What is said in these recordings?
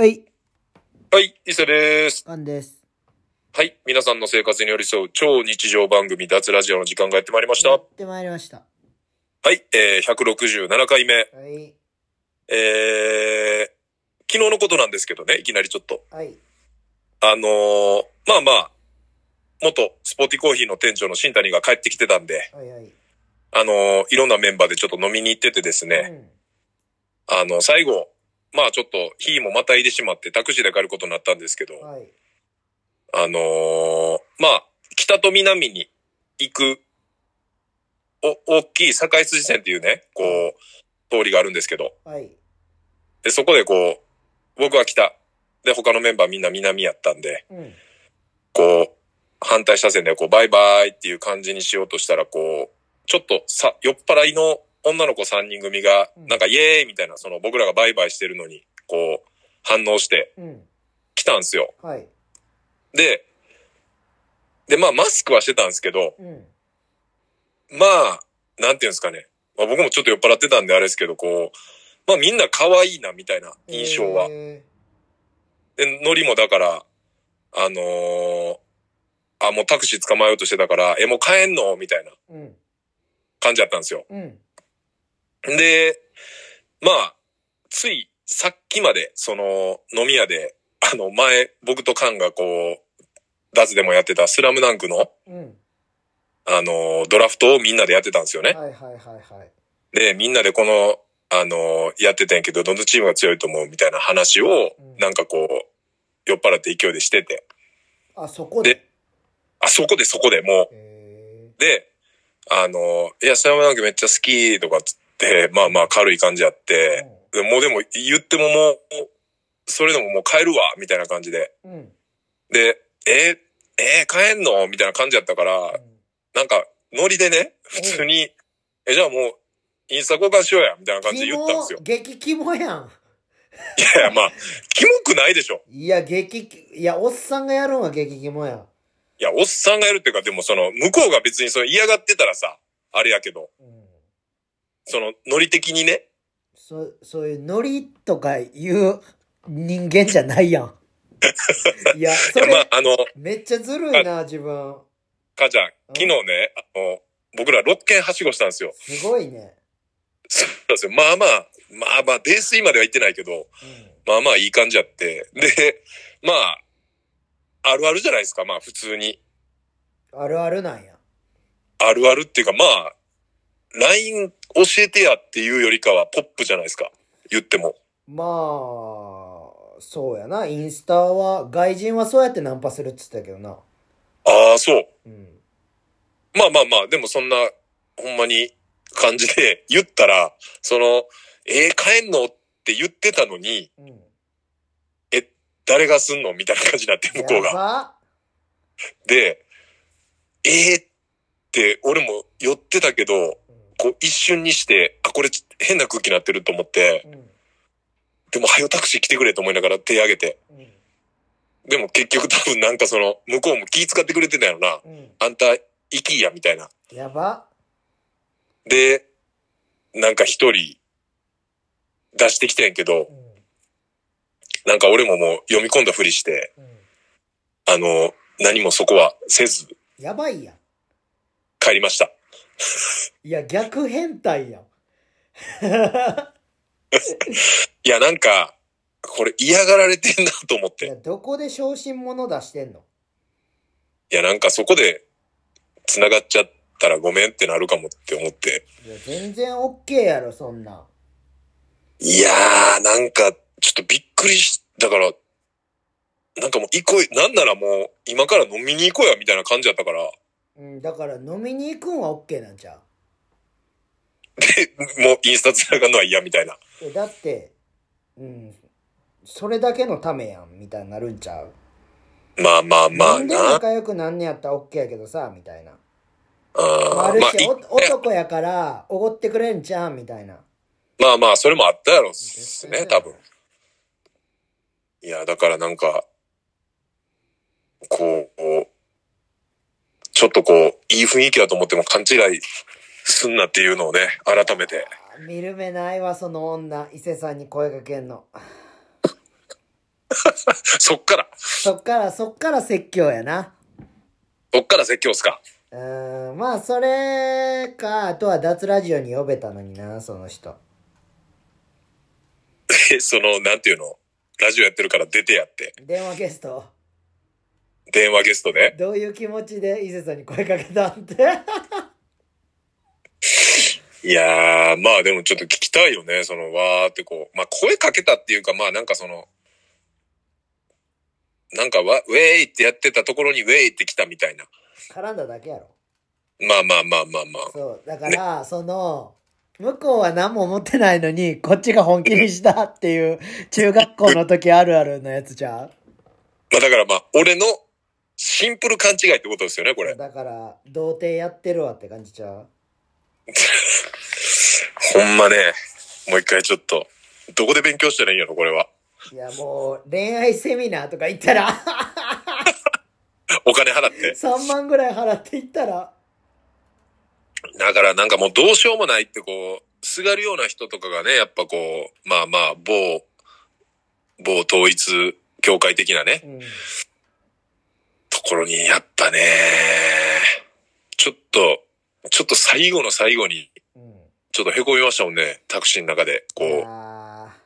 はい、はい、伊勢です。アンです。はい、皆さんの生活に寄り添う超日常番組脱ラジオの時間がやってまいりました。はやってまいりました。い、えー、167回目。はい、えー、昨日のことなんですけどね、いきなりちょっと。はい、あのー、まあまあ、元スポーティコーヒーの店長の新谷が帰ってきてたんで、はい、はい。あのー、いろんなメンバーでちょっと飲みに行っててですね、あの、最後、まあちょっと日もまたいでしまってタクシーで帰ることになったんですけど、うん、はい、あのーまあ、北と南に行く、お、大きい境筋線っていうね、こう、通りがあるんですけど、はい、で、そこでこう、僕は北、で、他のメンバーみんな南やったんで、うん、こう、反対車線でこう、バイバイっていう感じにしようとしたら、こう、ちょっとさ、酔っ払いの女の子3人組が、うんなんかイエーイみたいな、その僕らがバイバイしてるのに、こう、反応してうん、来たんですよ。はい、で、で、まあ、マスクはしてたんですけど、うん、まあ、なんていうんですかね。まあ、僕もちょっと酔っ払ってたんであれですけど、こう、まあみんな可愛いなみたいな印象は。えで、ノリもだから、あのーあ、もうタクシー捕まえようとしてたから、え、もう帰んの？みたいな感じだったんですよ。うん、で、まあ、ついさっきまで、その、飲み屋で、あの、前、僕とカンがこう、ダズでもやってたスラムダンクの、うん、あのードラフトをみんなでやってたんですよね。はい、はい、はい、はい。で、みんなでこの、あの、やってたんやけど、どのチームが強いと思うみたいな話をうん、なんかこう、酔っ払って勢いでしてて。あ、そこで？であ、そこでそこでもえう。で、あの、いや、スラムダンクめっちゃ好きとかっつって、まあまあ軽い感じやっーて、でもうでも言ってももう、それでももう帰るわみたいな感じで。うん、うん、で、えーえー帰んの？みたいな感じやったから、なんか、ノリでね、普通に、え、じゃあもう、インスタ交換しようやみたいな感じで言ったんですよ。激キモやん。いやいや、まあ、キモくないでしょ。いや、激キ、いや、おっさんがやるんは激キモやん。いや、おっさんがやるっていうか、でもその、向こうが別にその嫌がってたらさ、あれやけど、うん。その、ノリ的にね、そ、そういうノリとか言う人間じゃないやん。いや、そいや、まあれ、、あの、めっちゃずるいな、自分。母ちゃん、昨日ね、あの、僕ら6軒はしごしたんですよ。すごいね。そうですよ。まあまあ、まあまあ、泥酔までは行ってないけど、うん。まあまあいい感じやって。で、まあ、あるあるじゃないですか、まあ普通に。あるあるなんや。あるあるっていうか、まあ、LINE 教えてやっていうよりかはポップじゃないですか。言っても。まあ、そうやな。インスタは、外人はそうやってナンパするって言ってたけどな。ああ、そう。うん。まあまあまあ、でもそんな、ほんまに感じで 言ったら、その、えー、帰んのって言ってたのに、うん。誰がすんの？みたいな感じになって、向こうやが。ばで、えーって、俺も寄ってたけど、うんこう一瞬にして、あ、これち変な空気になってると思って、うん。でも、はよタクシー来てくれと思いながら手挙げて。うん。でも結局多分なんかその、向こうも気使ってくれてたよな。うん。あんた、行きや、みたいな。やば。で、なんか一人、出してきてんけどう、ん。なんか俺ももう読み込んだふりして、うん。あの、何もそこはせず、やばいやん。帰りました。いや、逆変態やん。いや、なんか、これ嫌がられてんなと思っいや、て。どこで昇進者出してんの？いや、なんかそこで、繋がっちゃったらごめんってなるかもって思って。いや、全然オッケーやろ、そんなん。いやー、なんか、ちょっとびっくりし、だから、なんかもう行こう、なんならもう、今から飲みに行こうや、みたいな感じやったから、うん、だから飲みに行くんはオッケーなんちゃで、もうインスタ繋がるのは嫌みたいな。うえだって、うん、それだけのためやん、みたいになるんちゃう？まあまあまあなんでな。仲良くなんねやったらオッケーやけどさ、みたいな。ああまあいお男やから、おごってくれんじゃん、みたいな。まあまあ、それもあったやろっすね、多分。いや、だからなんか、こう、ちょっとこう、いい雰囲気だと思っても勘違いすんなっていうのをね、改めて。見る目ないわ、その女。伊勢さんに声かけんの。そっから、そっから、そっから説教やな。そっから説教っすか。うーん、まあ、それか、あとは脱ラジオに呼べたのにな、その人。え、その、なんていうの？ラジオやってるから出てやって。電話ゲスト。電話ゲストで。どういう気持ちで伊勢さんに声かけたんって。いやー、まあでもちょっと聞きたいよね。その、わーってこう。まあ声かけたっていうか、まあなんかその、なんかわ、ウェイってやってたところにウェイって来たみたいな。絡んだだけやろ。まあまあまあまあまあ。そう。だから、その、向こうは何も思ってないのに、こっちが本気にしたっていう、中学校の時あるあるのやつじゃんまあだからまあ、俺のシンプル勘違いってことですよね、これ。だから、童貞やってるわって感じちゃう？ほんまね、もう一回ちょっと、どこで勉強したらいいんやろ、これは。いや、もう、恋愛セミナーとか行ったら、お金払って。3万ぐらい払って行ったら、だからなんかもうどうしようもないってこう、すがるような人とかがね、やっぱこう、まあまあ、某、某統一教会的なね、うん。ところにやっぱね、ちょっと、ちょっと最後の最後に、うん。ちょっと凹みましたもんね、タクシーの中で。こう、あー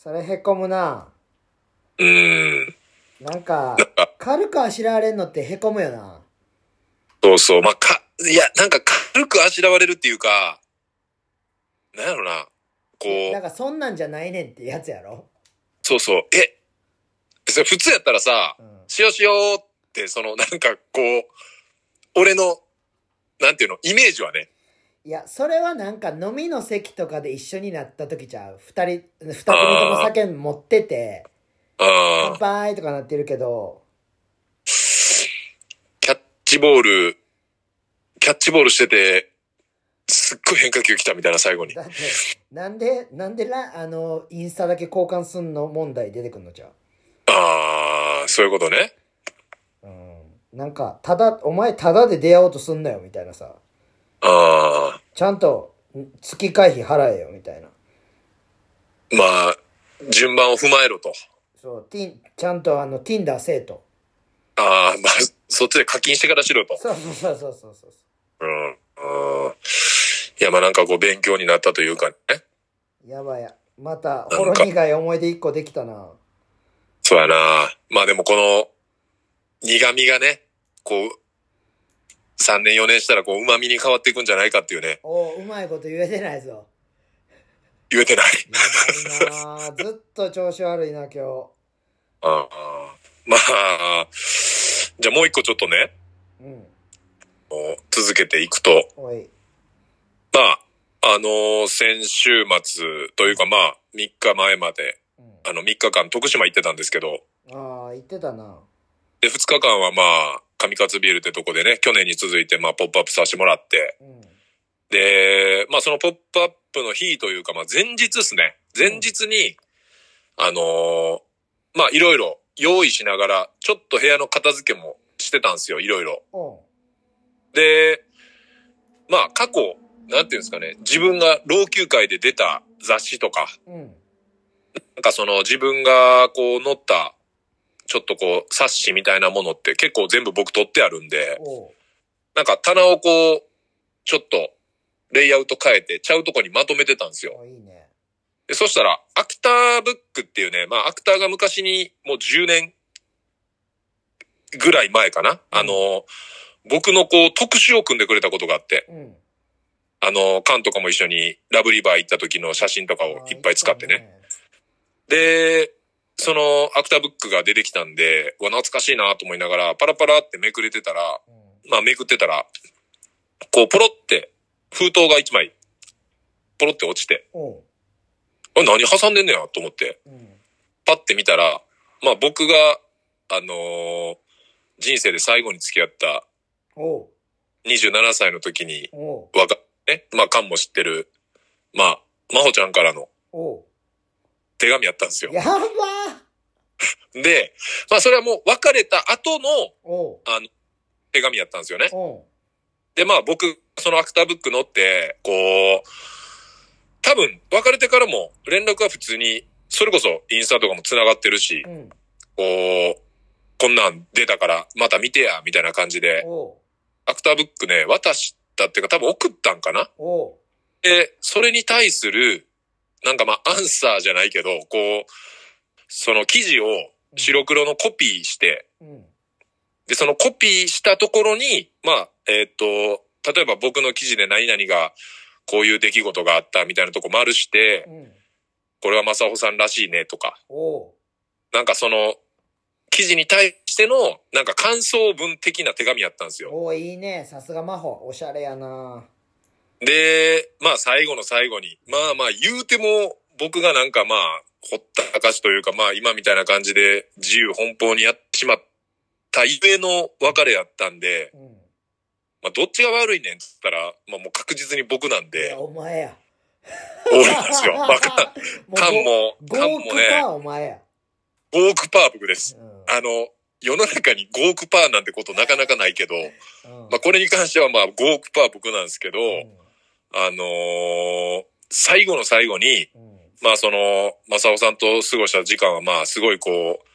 それへこむな。うーん。なんかなん、か、軽くあしらわれんのってへこむよな。そうそう、まあ、か、いや、なんか軽くあしらわれるっていうか、なんやろな、こう、なんかそんなんじゃないねんってやつやろ。そうそう、え、それ普通やったらさう、ん。しようしようって、その、なんかこう、俺の、なんていうの、イメージはね、いや、それはなんか飲みの席とかで一緒になった時ちゃう。二人、二組とも酒持ってて、乾あ杯とかなってるけど、キャッチボール、キャッチボールしてて、すっごい変化球来たみたいな最後に。だって、なんで、なんでラ、あの、インスタだけ交換すんの問題出てくんのじゃう。ああ、そういうことね。うん。なんか、ただ、お前ただで出会おうとすんなよ、みたいなさ。ああ、ちゃんと、ん月会費払えよ、みたいな。まあ、順番を踏まえろと。そう、ティン、ちゃんとあの、Tinder せえと。ああ、まあ、そっちで課金してからしろと。そうそうそうそうそうそう。うん。うんいや、まあなんかこう勉強になったというかね。やばいや。また、ほろ苦い思い出一個できたな。そうやな。まあでもこの苦味がね、こう、3年4年したらこう旨味に変わっていくんじゃないかっていうね、おう、うまいこと言えてないぞ。言えてない。やばいなずっと調子悪いな、今日。ああまあ、じゃあもう一個ちょっとね、うん。続けていくと。まあ、あのー先週末というかまあ、3日前まで、うん。あの3日間徳島行ってたんですけど、ああ、言ってたな。で、2日間はまあ、上勝ビールってとこでね、去年に続いてまあ、ポップアップさせてもらって、うん。で、まあそのポップアップの日というか、まあ前日ですね。前日に、あのーまあいろいろ用意しながら、ちょっと部屋の片付けもしてたんですよ、いろいろ。おう。で、まあ過去、なんていうんですかね、自分が老朽会で出た雑誌とか、うん。なんかその自分がこう載った、ちょっとこう冊子みたいなものって結構全部僕取ってあるんで。なんか棚をこう、ちょっとレイアウト変えてちゃうとこにまとめてたんですよ。おいいね。で、そしたら、アクターブックっていうね、まあ、アクターが昔にもう10年ぐらい前かな。あの、僕のこう、特集を組んでくれたことがあって、うん。あの、カンとかも一緒にラブリバー行った時の写真とかをいっぱい使ってね。で、そのアクターブックが出てきたんで、うわ、懐かしいなと思いながら、パラパラってめくれてたら、うん。まあ、めくってたら、こう、ポロって、封筒が一枚、ポロって落ちて。あれ何挟んでんねやと思って、うん。パッて見たら、まあ僕が、あのー人生で最後に付き合ったおう。27歳の時に。わか、ね、まあカンも知ってる、まあ、まほちゃんからの。手紙やったんですよ。やばで、まあそれはもう別れた後の。あの、手紙やったんですよね。で、まあ僕、そのアクターブック乗って、こう、多分別れてからも連絡は普通に、それこそインスタとかも繋がってるしう、ん。こう、こんなん出たからまた見てや、みたいな感じで、アクターブックね、渡したっていうか多分送ったんかな？で、それに対する、なんかまあアンサーじゃないけど、こう、その記事を白黒のコピーして、うん。で、そのコピーしたところに、まあ、えーっと、例えば僕の記事で何々がこういう出来事があったみたいなとこ丸して、うん。これは正穂さんらしいねとか、なんかその、記事に対しての、なんか感想文的な手紙やったんですよ。おういいね。さすが真帆。おしゃれやな。で、まあ最後の最後に、まあまあ言うても僕がなんかまあ、ほったらかしというかまあ今みたいな感じで自由奔放にやってしまったゆえの別れやったんで、うん。まあどっちが悪いねんって言ったら、まあもう確実に僕なんいでや、、お前や。俺なんですよ。まあ、かカンも、5カンも億ね、パーお前や。5億パー僕です。うんあの、世の中に5億パーなんてことなかなかないけど、うんまあこれに関してはまあ5億パー僕なんですけど、うんあのー最後の最後に、うんまあその、正雄さんと過ごした時間はまあすごいこう、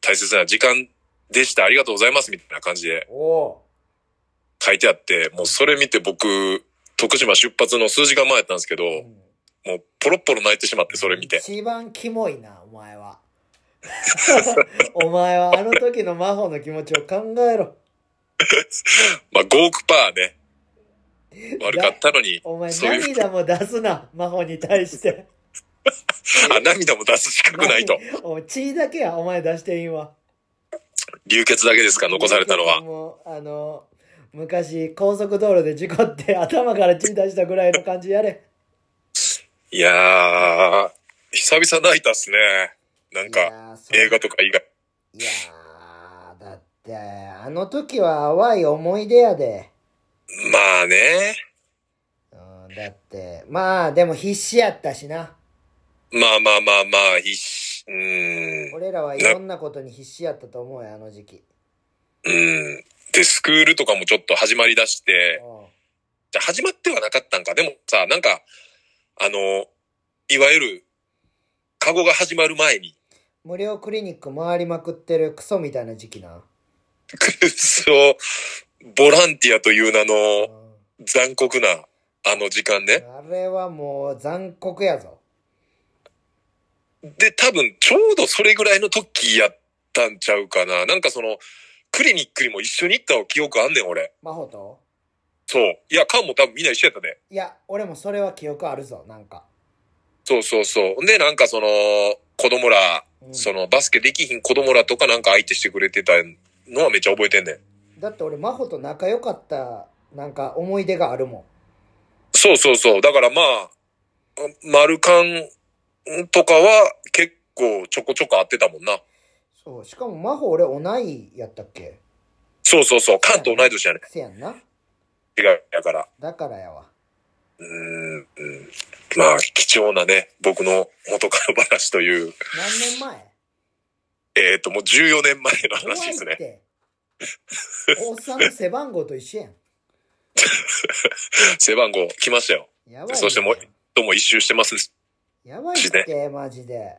大切な時間でした。ありがとうございます。みたいな感じで書いてあって、もうそれ見て僕、徳島出発の数時間前やったんですけど、うんもうポロッポロ泣いてしまって、それ見て。一番キモいな、お前は。お前はあの時の真帆の気持ちを考えろ。まあ5億パーね、悪かったのにお前、そういう、涙も出すな、真帆に対して。あ、涙も出す資格ないと。お前血だけや、お前出していいわ。流血だけですか、残されたのは。もう、あの、昔、高速道路で事故って頭から血出したぐらいの感じやれ。いやー、久々泣いたっすね。なんいか、やーそれ映画とか以外。いやー、だって、あの時は淡い思い出やで。まあね。うん、だって、まあ、でも必死やったしな。まあまあまあまあ、必死。うーん。俺らはいろんなことに必死やったと思うよ、あの時期。うん。で、スクールとかもちょっと始まりだして、うんじゃあ始まってはなかったんか。でもさ、なんか、あの、いわゆる、カゴが始まる前に、無料クリニック回りまくってるクソみたいな時期な。クソ、ボランティアという名うのん残酷な、あの時間ね。あれはもう残酷やぞ。で、多分、ちょうどそれぐらいの時やったんちゃうかな。なんかその、クリニックにも一緒に行った記憶あんねん、俺。真帆と？そう。いや、カンも多分みんな一緒やったで。いや、俺もそれは記憶あるぞ、なんか。そうそうそう。で、なんかその、子供ら、うんその、バスケできひん子供らとかなんか相手してくれてたのはめっちゃ覚えてんねん。だって俺真帆と仲良かった、なんか思い出があるもん。そうそうそう。だからまあ、マルカンとかは結構ちょこちょこ会ってたもんな。そう、しかも真帆俺同いやったっけ？そうそうそう。カンと同い年やね。せやんな。違うやから。だからやわ。うーん。うんまあ、貴重なね、僕の元カノ話という、何年前？えっ、と、もう14年前の怖話ですね。おっさんの背番号と一緒やん。背番号来ましたよ。やばいね。そしてもう、どうも一周してます。やばいって、マジで。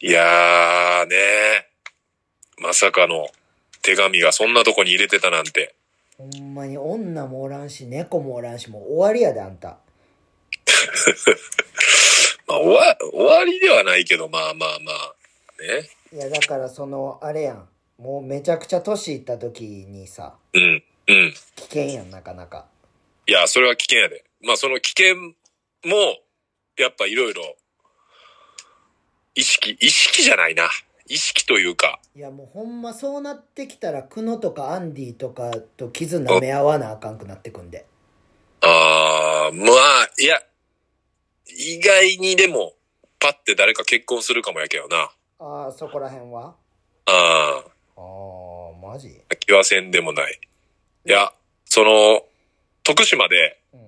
いやーねまさかの手紙がそんなとこに入れてたなんて。ほんまに女もおらんし、猫もおらんし、もう終わりやで、あんた。まあ、終わ、終わりではないけど、まあまあまあ、ね。いや、だからその、あれやん。もうめちゃくちゃ年いった時にさ、うん、うん。危険やん、なかなか。いや、それは危険やで。まあ、その危険も、やっぱいろいろ、意識、意識じゃないな。意識というか、いや、もうほんまそうなってきたら、クノとかアンディとかと傷舐め合わなあかんくなってくんで。あー、まあ、いや、意外にでも、パって誰か結婚するかもやけどな。ああ、そこら辺は？あああ、マジ？あ、気はせんでもない。いや、その、徳島で、うん。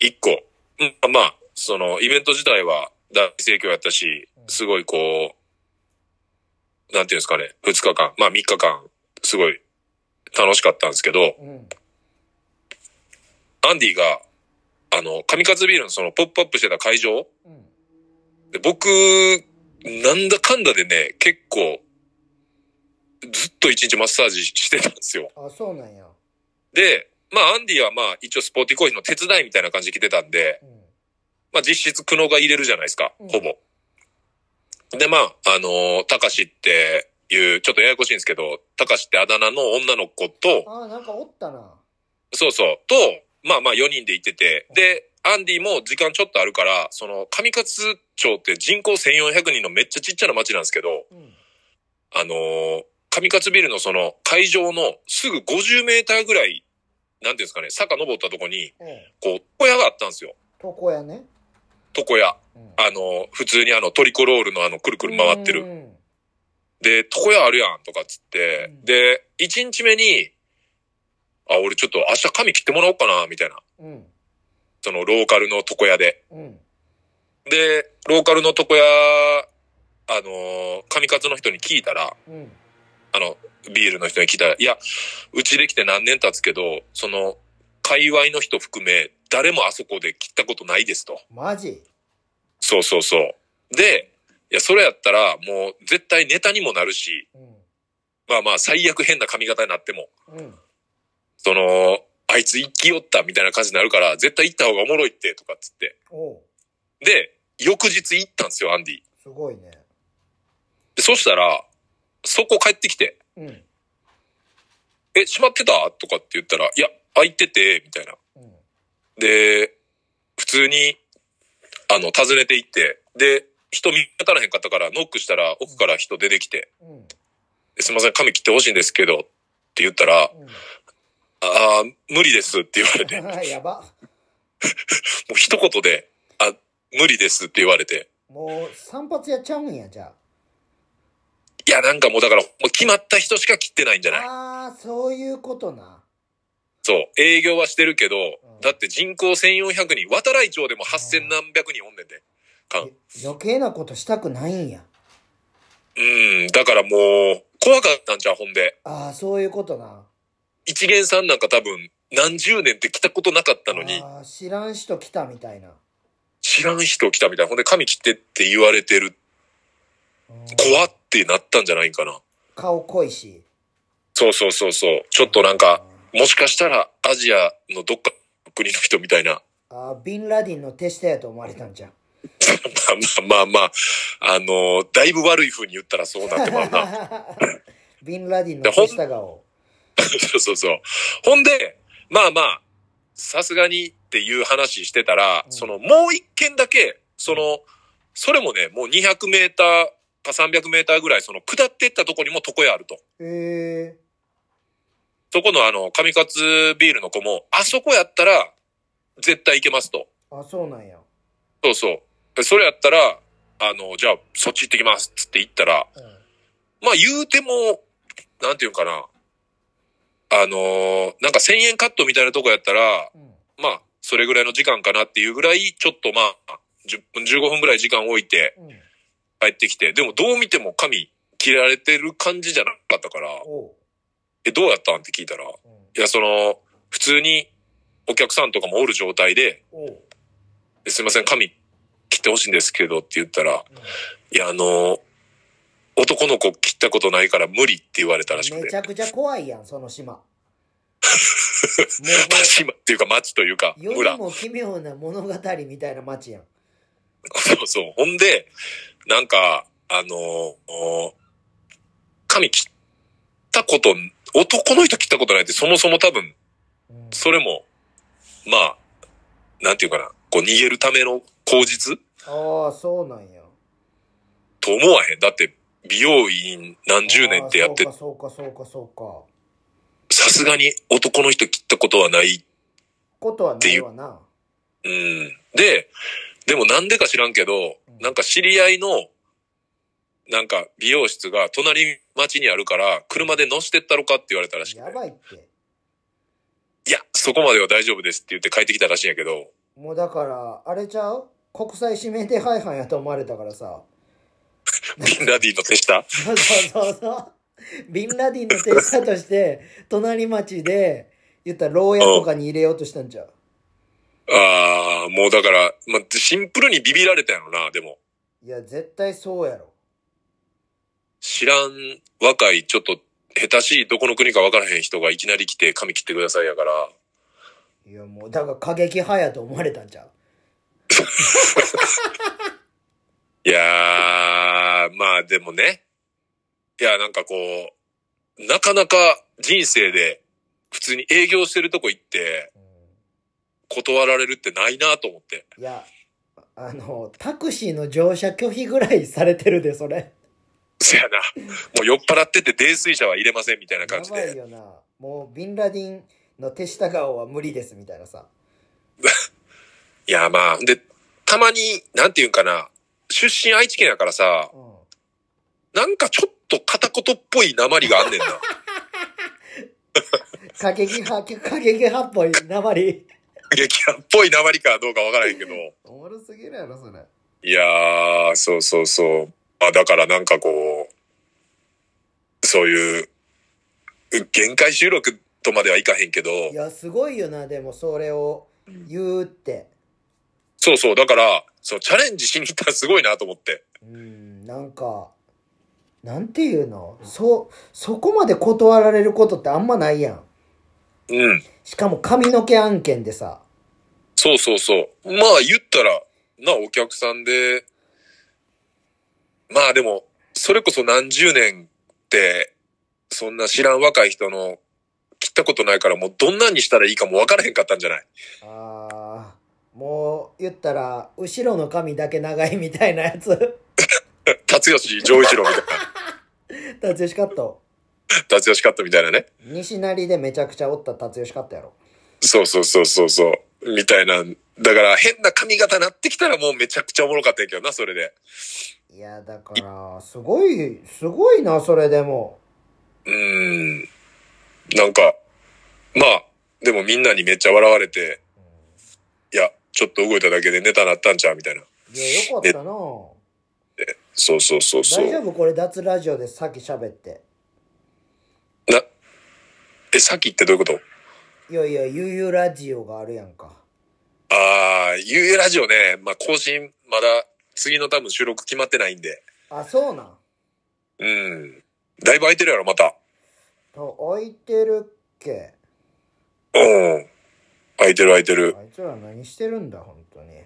一個、うん、まあ、その、イベント自体は大盛況やったし、すごいこう、なんていうんですかね、二日間、まあ三日間、すごい楽しかったんですけど、うん。アンディが、あの、神勝ビールのそのポップアップしてた会場うん。で僕なんだかんだでね、結構、ずっと一日マッサージしてたんですよ。あ、そうなんや。で、まあ、アンディはまあ、一応スポーティーコーヒーの手伝いみたいな感じで来てたんで、うん。まあ、実質苦悩が入れるじゃないですかうん、ほぼ。で、まあ、あのー、たかしっていう、ちょっとややこしいんですけど、たかしってあだ名の女の子と、あ、なんかおったな。そうそう、と、まあまあ4人で行ってて、で、アンディも時間ちょっとあるから、その、上勝町って人口1400人のめっちゃちっちゃな町なんですけど、うん。あのー上勝ビルのその会場のすぐ50メーターぐらい、なんていうんですかね、坂登ったとこに、うん。こう、床屋があったんですよ。床屋ね。床屋。うん。あのー普通にあのトリコロールのあのくるくる回ってる。うん。で、床屋あるやんとかっつって、うんで、1日目に、あ、俺ちょっと明日髪切ってもらおうかな、みたいな。うん。そのローカルの床屋で。うん。で、ローカルの床屋、あのー、上勝の人に聞いたら、うん。あの、ビールの人に聞いたら、いや、うちで来て何年経つけど、その、界隈の人含め、誰もあそこで切ったことないですと。マジ？そうそうそう。で、いや、それやったら、もう絶対ネタにもなるし、うん。まあまあ、最悪変な髪型になっても、うん。その、あいつ生きよったみたいな感じになるから、絶対行った方がおもろいって、とかっつって。で、翌日行ったんですよ、アンディ。すごいね。で、そしたら、そこ帰ってきて、うん。え、閉まってた？とかって言ったら、いや、開いてて、みたいな。うん。で、普通に、あの、訪ねて行って、で、人見当たらへんかったから、ノックしたら奥から人出てきて、うん。ですいません、髪切ってほしいんですけど、って言ったら、うん。ああ、無理ですって言われて、も やば。う一言で、あ、無理ですって言われて、もう散髪やっちゃうんや、じゃいや、なんかもうだから、もう決まった人しか切ってないんじゃない？あ。あー、そういうことな。そう、営業はしてるけど、んだって人口1400人、渡来町でも8000何百人おんねんで。余計なことしたくないんや。うん、だからもう、怖かったんじゃう、ほんで。ああ、そういうことな。一元さんなんか多分、何十年って来たことなかったのに、知らん人来たみたいな。知らん人来たみたいな。ほんで、髪切ってって言われてる、うん怖ってなったんじゃないかな。顔濃いし。そうそうそうそう。ちょっとなんか、もしかしたら、アジアのどっかの国の人みたいな。あービンラディンの手下やと思われたんじゃん。まあまあまあ、あのーだいぶ悪い風に言ったらそうなってまうな。ビンラディンの手下顔。そうそうそう。ほんで、まあまあ、さすがにっていう話してたら、うんそのもう一件だけ、その、それもね、もう200メーターか300メーターぐらい、その下ってったとこにも床屋あると。へえそこのあの、上勝ビールの子も、あそこやったら、絶対行けますと。あ、そうなんや。そうそう。でそれやったら、あの、じゃあ、そっち行ってきます、つって言ったら、うん。まあ言うても、なんていうんかな。あのーなんか1000円カットみたいなとこやったら、うん。まあ、それぐらいの時間かなっていうぐらい、ちょっとまあ、10分、15分ぐらい時間置いてうん。帰ってきて、でもどう見ても髪切られてる感じじゃなかったから。え、どうやったんって聞いたら、いうん。や、その、普通にお客さんとかもおる状態で、すいません、髪切ってほしいんですけどって言ったら、うんいや、あの、男の子切ったことないから無理って言われたらしくて。めちゃくちゃ怖いやん、その島。も島っていうか町というか村に。も奇妙な物語みたいな街やん。そうそう。ほんで、なんか、あのー髪切ったこと、男の人切ったことないってそもそも多分、うん。それも、まあ、なんていうかな、こう逃げるための口実？ああ、そうなんや。と思わへん。だって、美容院何十年ってやってそうか、そうか、そうか。さすがに男の人切ったことはない。ことはないわな。うん。で、でもなんでか知らんけど、うんなんか知り合いの、なんか美容室が隣町にあるから、車で乗してったろかって言われたらしくてや。ばいって。いや、そこまでは大丈夫ですって言って帰ってきたらしいんやけど、もうだから、あれちゃう？国際指名手配犯やと思われたからさ。ビンラディの手下？そうそうそう。ビンラディンの手下として、隣町で、言ったら牢屋とかに入れようとしたんちゃう？ああ、もうだから、まあ、シンプルにビビられたやろな、でも。いや、絶対そうやろ。知らん若い、ちょっと下手しいどこの国か分からへん人がいきなり来て髪切ってくださいやから、いや、もう、だから過激派やと思われたんちゃう？いやー、まあでもね。いや、なんかこう、なかなか人生で普通に営業してるとこ行って断られるってないなと思って。いや、あの、タクシーの乗車拒否ぐらいされてるで、それ。そやな。もう酔っ払ってて泥酔車は入れませんみたいなや感じで。ばいよな。もう、ビンラディンの手下顔は無理です、みたいなさ。いや、まあ、で、たまに、なんていうんかな、出身愛知県やからさ、うん。なんかちょっと片言っぽい鉛があんねんな。過激派、過激派っぽい鉛。激派っぽい鉛かどうかわからへんけど。おもろすぎるやろ、それ。いやー、そうそうそう。あ、だからなんかこう、そういう、限界収録とまではいかへんけど、いや、すごいよな、でもそれを言うって。そうそう、だから、そう、チャレンジしに行ったらすごいなと思って。うん、なんか、なんていうの？そ、そこまで断られることってあんまないやん。うん。しかも髪の毛案件でさ。そうそうそう。まあ言ったら、な、お客さんで、まあでも、それこそ何十年って、そんな知らん若い人の切ったことないからもうどんなにしたらいいかも分からへんかったんじゃない？ああ、もう言ったら、後ろの髪だけ長いみたいなやつ。達吉丈一郎みたいな。達吉カット。達吉カットみたいなね。西成でめちゃくちゃおった達吉カットやろ。そうそうそうそうそう。みたいな。だから変な髪型なってきたらもうめちゃくちゃおもろかったんやけどな、それで。いや、だから、すごい、すごいな、それでも。うーん。なんか、まあ、でもみんなにめっちゃ笑われて、いや、ちょっと動いただけでネタなったんちゃうみたいな。いや、よかったな。そうそうそうそう。大丈夫？これ脱ラジオでさっき喋って。な、え、さっきってどういうこと？いやいや、ゆうゆうラジオがあるやんか。ああ、ゆうゆうラジオね、まあ更新、まだ次の多分収録決まってないんで。あ、そうなん？うん。だいぶ空いてるやろ、また。と、空いてるっけ？うん。空いてる空いてる。あいつら何してるんだ、本当に。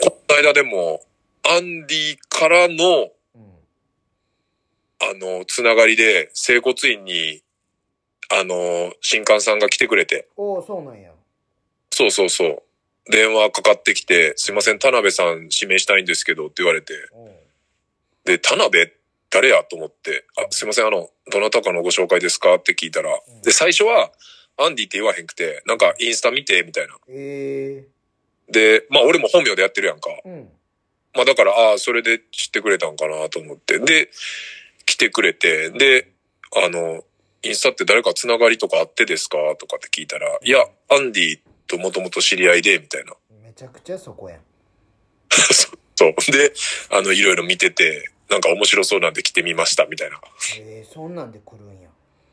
この間でも、アンディからの、うん。あの、つながりで、整骨院に、あの、新刊さんが来てくれて。おお、そうなんや。そうそうそう。電話かかってきて、すいません、田辺さん指名したいんですけどって言われて。で、田辺？誰やと思って、あ、すいません、あの、どなたかのご紹介ですか？って聞いたら、で、最初は、アンディって言わへんくて、なんかインスタ見て、みたいな。えで、まあ俺も本名でやってるやんか。えうん。まあだから、ああ、それで知ってくれたんかなと思って。で、来てくれて、で、あの、インスタって誰かつながりとかあってですか？とかって聞いたら、いや、アンディともともと知り合いで、みたいな。めちゃくちゃそこやん。そう。で、あの、いろいろ見てて、なんか面白そうなんで来てみました、みたいな。ええそんなんで来るんや。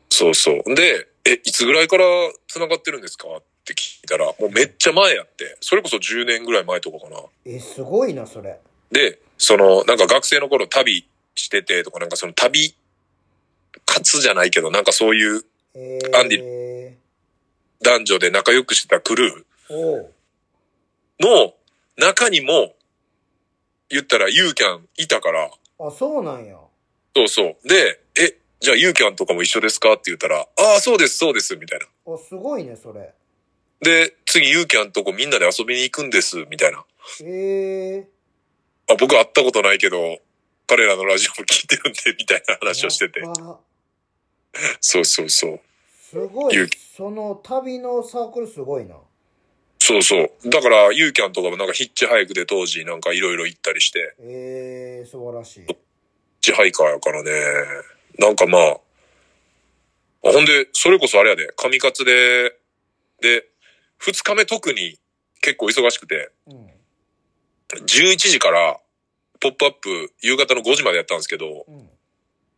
そうそう。で、え、いつぐらいから繋がってるんですか？って聞いたら、もうめっちゃ前やって、それこそ10年ぐらい前とかかな。えすごいな、それ。で、その、なんか学生の頃旅しててとか、なんかその旅、活じゃないけど、なんかそういうえアンデえ男女で仲良くしてたクルーの中にも、言ったらユーキャンいたから、あ、そうなんや。そうそう。で、え、じゃあユーキャンとかも一緒ですか？って言ったら、ああ、そうです、そうです、みたいな。あ、すごいね、それ。で、次ユーキャンとこみんなで遊びに行くんです、みたいな。ええあ、僕会ったことないけど、彼らのラジオも聞いてるんで、みたいな話をしてて。そうそうそう。すごい。その旅のサークルすごいな。そうそう。だから、ユーキャンとかもなんかヒッチハイクで当時なんかいろいろ行ったりして、ええ素晴らしい。ヒッチハイカーやからね。なんかまあ、あほんで、それこそあれやで、神活で、で、二日目特に結構忙しくて、うん。11時から、ポップアップ夕方の5時までやったんですけど、うん。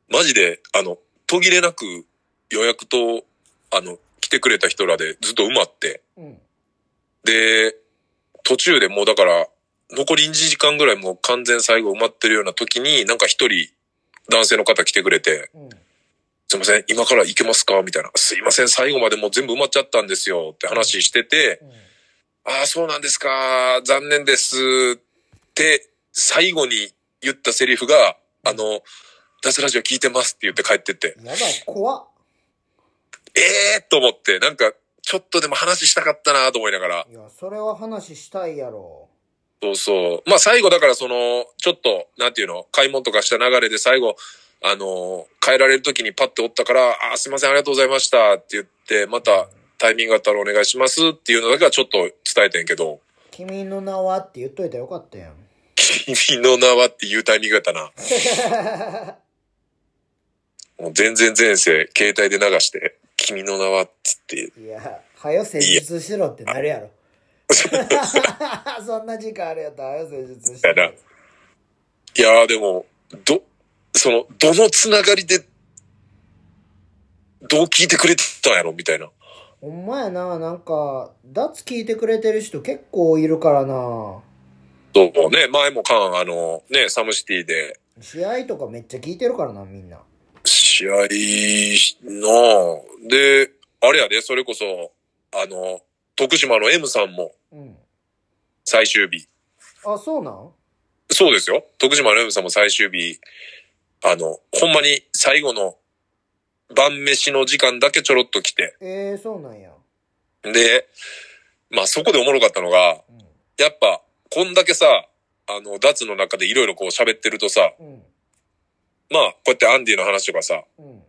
マジで、あの、途切れなく予約と、あの、来てくれた人らでずっと埋まって、うん。で、途中でもうだから、残り2時間ぐらいもう完全最後埋まってるような時に、なんか一人男性の方来てくれて、うん。すいません、今から行けますか？みたいな。すいません、最後までもう全部埋まっちゃったんですよって話してて、うん。ああ、そうなんですか、残念ですって、最後に言ったセリフが、あの、脱ラジオ聞いてますって言って帰ってって、やばい、怖っ。ええー、と思って、なんか、ちょっとでも話したかったなと思いながら、いや、それは話したいやろ。そうそう。まあ最後だからその、ちょっと、なんていうの、買い物とかした流れで最後、あの、帰られる時にパッておったから、あーすいません、ありがとうございましたって言って、またタイミングがあったらお願いしますっていうのだけはちょっと伝えてんけど、君の名はって言っといたらよかったやん。君の名はっていうタイミングやったな。もう全然前世、携帯で流して、君の名はっつって、いや、はよ施術しろってなるやろ。そんな時間あるやったら、はよ施術してやな。いやーでも、ど、その、どのつながりで、どう聞いてくれてたんやろみたいな。ほんまやな、なんか、脱聞いてくれてる人結構いるからな。そうね、前もカン、あの、ね、サムシティで、試合とかめっちゃ聞いてるからな、みんな。試合の、で、あれやで、それこそ、あの、徳島の M さんもうん。最終日。あ、そうなん？そうですよ。徳島の M さんも最終日、あの、ほんまに最後の晩飯の時間だけちょろっと来て。ええー、そうなんや。で、まあそこでおもろかったのが、うん。やっぱ、こんだけさ、あの、脱の中でいろいろこう喋ってるとさ、うん。まあ、こうやってアンディの話とかさ、うん。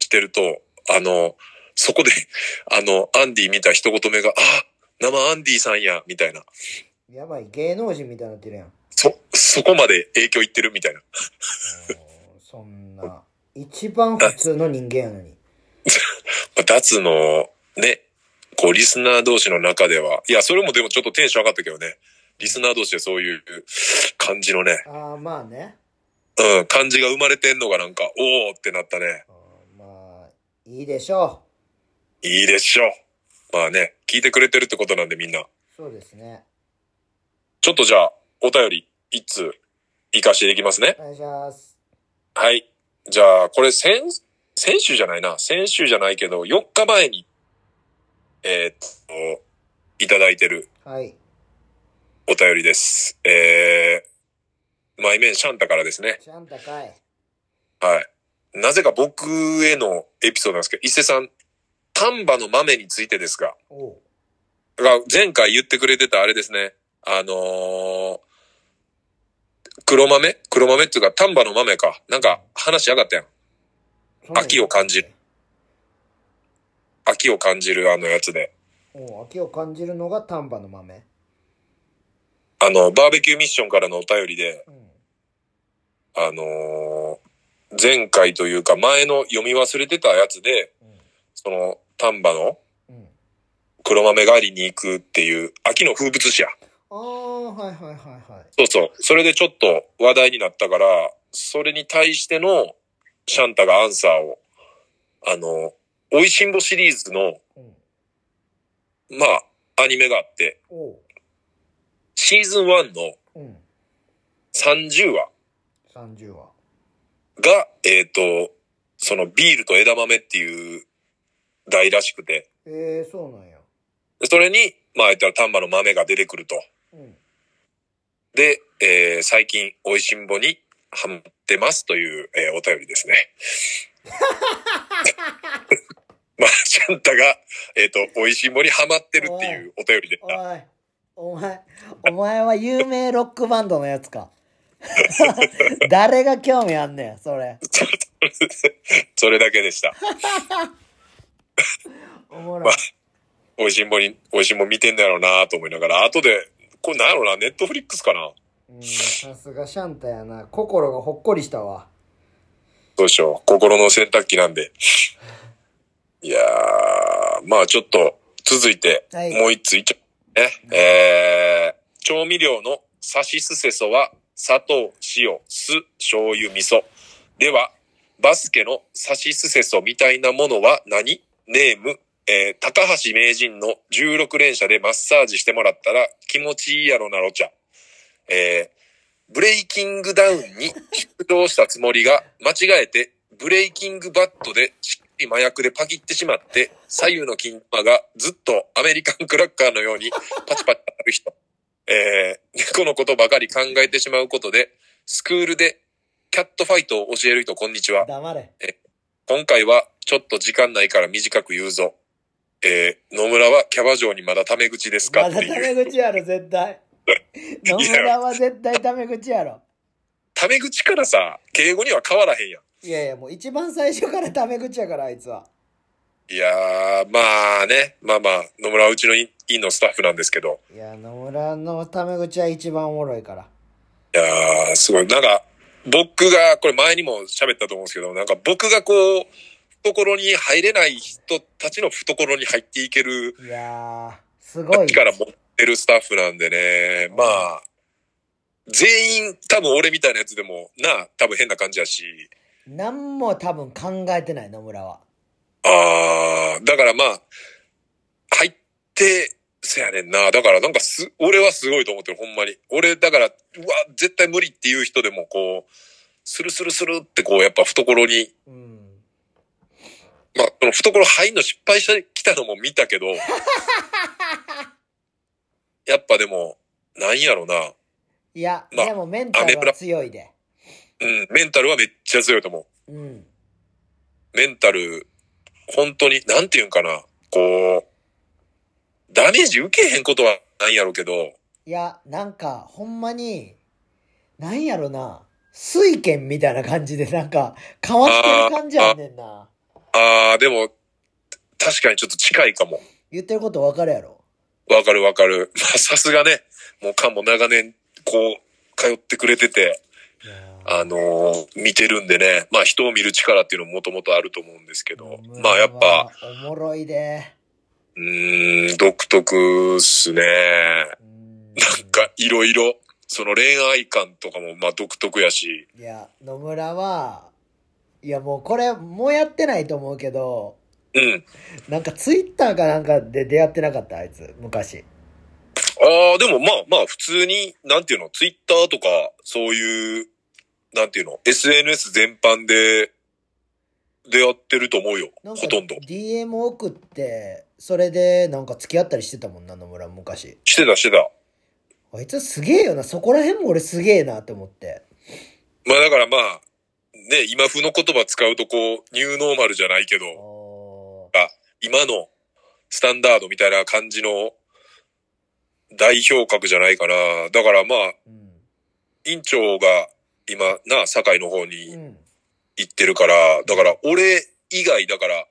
してると、あの、そこで、あの、アンディ見た一言目が、あ、生アンディさんや、みたいな。やばい、芸能人みたいになってるやん。そ、そこまで影響いってるみたいな。うんそんな、一番普通の人間やのに。まあ脱の、ね、こう、リスナー同士の中では、いや、それもでもちょっとテンション上がったけどね。リスナー同士でそういう感じのね、ああ、まあね。うん、感じが生まれてんのがなんか、おーってなったね。うんまあ、いいでしょいいでしょう。まあね、聞いてくれてるってことなんでみんな。う。そうですね。ちょっとじゃあ、お便り、一通、行かしていきますね。お願いします。はい。じゃあ、これ先、先週じゃないな。先週じゃないけど、4日前に、えーっと、いただいてるはい。お便りです。えー、マイメンシャンタからですね。ちゃん高い。はい。なぜか僕へのエピソードなんですけど、伊勢さん、丹波の豆についてですが。が前回言ってくれてたあれですね。あのー、黒豆？黒豆っていうか丹波の豆か。なんか話上がったやん。秋を感じる。秋を感じるあのやつで。秋を感じるのが丹波の豆。あの、バーベキューミッションからのお便りで、うん。あのー前回というか前の読み忘れてたやつで、うん。その丹波のうん。黒豆狩りに行くっていう秋の風物詩や。ああ、はいはいはいはい。そうそう。それでちょっと話題になったから、それに対してのシャンタがアンサーを、あの、美味しんぼシリーズの、うん。まあ、アニメがあって。シーズン1のうん。30話30話。が、えっ、と、そのビールと枝豆っていう題らしくて、ええー、そうなんや。でそれに、まあ言ったら丹波の豆が出てくると。うん。で、えー最近、美味しんぼにハマってますという、えーお便りですね。まあ、シャンタが、えっ、と、美味しんぼにハマってるっていうお便りでした。おい、お前、お前は有名ロックバンドのやつか。誰が興味あんねん、それ。それだけでした。おもろいまあ。美味しんぼに、美味しんぼ見てんだろうなと思いながら、後で、これなんやろうな、ネットフリックスかなうん、さすがシャンタやな。心がほっこりしたわ。どうしよう。心の洗濯機なんで。いやー、まあちょっと、続いて、はいもう一ついっちゃう。ね。えー、調味料のサシスセソは、砂糖、塩、酢、醤油、味噌。では、バスケのサシスセソみたいなものは何？ネーム、えー、高橋名人の16連射でマッサージしてもらったら気持ちいいやろなろちゃ。えー、ブレイキングダウンに出動したつもりが、間違えて、ブレイキングバットでしっかり麻薬でパキってしまって、左右の金玉がずっとアメリカンクラッカーのようにパチパチ当たる人。えー、猫のことばかり考えてしまうことで、スクールでキャットファイトを教える人、こんにちは。黙れ。今回はちょっと時間ないから短く言うぞ。えー、野村はキャバ嬢にまだタメ口ですか？まだタ。メ口やろ、絶対。野村は絶対タメ口やろ。タメ口からさ、敬語には変わらへんやん。いやいや、もう一番最初からタメ口やから、あいつは。いやー、まあね、まあまあ、野村はうちの院院のスタッフなんですけど、いや、野村のタメ口は一番おもろいから。いやー、すごい。なんか、僕が、これ前にも喋ったと思うんですけど、なんか僕がこう、懐に入れない人たちの懐に入っていけるいやー、すごい。力持ってるスタッフなんでね、まあ、全員多分俺みたいなやつでも、な、多分変な感じやし、何も多分考えてない、野村は。あー、だからまあ、入って、そやねんな。だからなんかす、俺はすごいと思ってる、ほんまに。俺、だから、うわ、絶対無理っていう人でもこう、スルスルスルってこう、やっぱ懐に、うん。まあ、その懐入んの失敗してきたのも見たけど、やっぱでも、なんやろな。いや、まあでもメンタルは強いで。うん、メンタルはめっちゃ強いと思う。うん。メンタル、本当に、なんていうんかな、こう、ダメージ受けへんことはないやろうけど、いや、なんか、ほんまに、なんやろな、水拳みたいな感じで、なんか、かわしてる感じあんねんな。あー、でも、確かにちょっと近いかも。言ってることわかるやろ。わかるわかる。まあ、さすがね、もうかも長年、こう、通ってくれてて、あのー見てるんでね、まあ人を見る力っていうのももともとあると思うんですけど。まあやっぱ、はおもろいで。うーん、独特っすね。うん。なんか、いろいろ、その恋愛観とかもまあ独特やし、いや、野村は、いやもうこれ、もうやってないと思うけど、うん。なんかツイッターかなんかで出会ってなかった、あいつ、昔。ああ、でもまあまあ普通に、なんていうの、ツイッターとか、そういう、なんていうの、SNS 全般で出会ってると思うよ。ほとんど。DM 送って、それでなんか付き合ったりしてたもんな、野村昔。してたしてた。あいつすげえよな、そこら辺も俺すげえなって思って。まあだからまあ、ね、今風の言葉使うとこう、ニューノーマルじゃないけあど、ー今のスタンダードみたいな感じの代表格じゃないかな。だからまあ、うん。院長が今な、堺の方うにん。行ってるから、だから俺以外だから、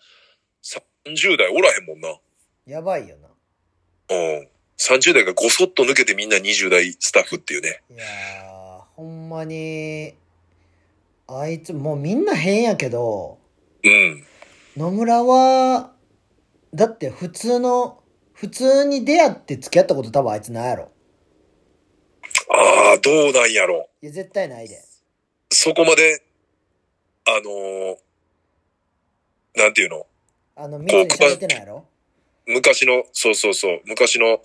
30代おらへんもんな。やばいよな。うん。30代がごそっと抜けてみんな20代スタッフっていうね。いやー、ほんまに、あいつ、もうみんな変やけど、うん。野村は、だって普通の、普通に出会って付き合ったこと多分あいつないやろ。ああ、どうなんやろ。いや、絶対ないで。そこまで、あのーなんていうの？あの、密にされてないやろ？昔の、そうそうそう、昔の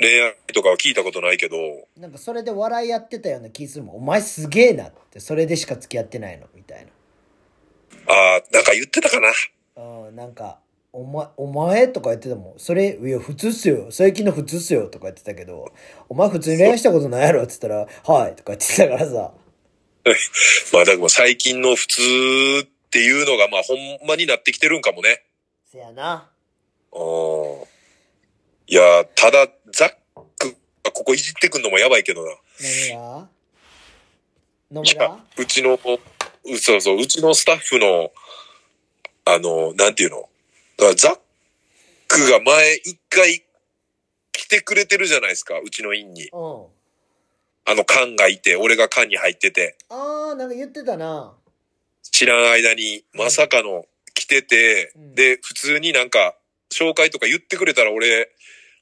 恋愛とかは聞いたことないけど、なんかそれで笑いやってたような気するもん。お前すげえなって、それでしか付き合ってないの？みたいああ、なんか言ってたかな。な。うん、なんか、お前、お前とか言ってたもん。それ、いや、普通っすよ。最近の普通っすよ。とか言ってたけど、お前普通に恋愛したことないやろ？って言ったら、はい。とか言ってたからさ。まあだから最近の普通っていうのがまあほんまになってきてるんかもね。せやな。うん。いや、ただ、ザックがここいじってくんのもやばいけどな。何が？野いや村、うちの、うそうそう、うちのスタッフの、あの、なんていうの？だからザックが前一回来てくれてるじゃないですか、うちの院に。うん。あの缶がいて、俺が缶に入ってて、あー、なんか言ってたな。知らん間にまさかの来てて、うんで、普通になんか、紹介とか言ってくれたら俺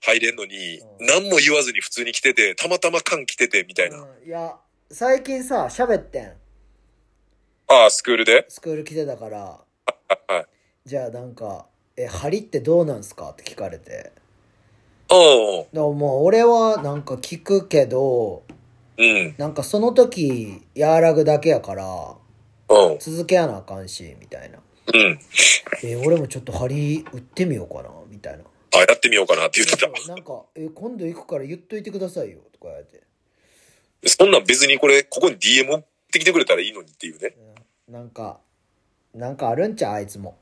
入れんのに、うん何も言わずに普通に来てて、たまたま缶来てて、みたいな。うん、いや、最近さ、喋ってん。ああ、スクールで？スクール来てたから、はい。じゃあなんか、え、針ってどうなんすか？って聞かれて。おうでももう俺はなんか聞くけど、うん。なんかその時、和らぐだけやから、うん。続けやなあかんし、みたいな。うん。えー俺もちょっと針打ってみようかな、みたいな。あ、やってみようかなって言ってた。なんか、えー今度行くから言っといてくださいよ、とか言われて。そんなん別にこれ、ここに DM 送ってきてくれたらいいのにっていうね。うんなんか、なんかあるんちゃうあいつも。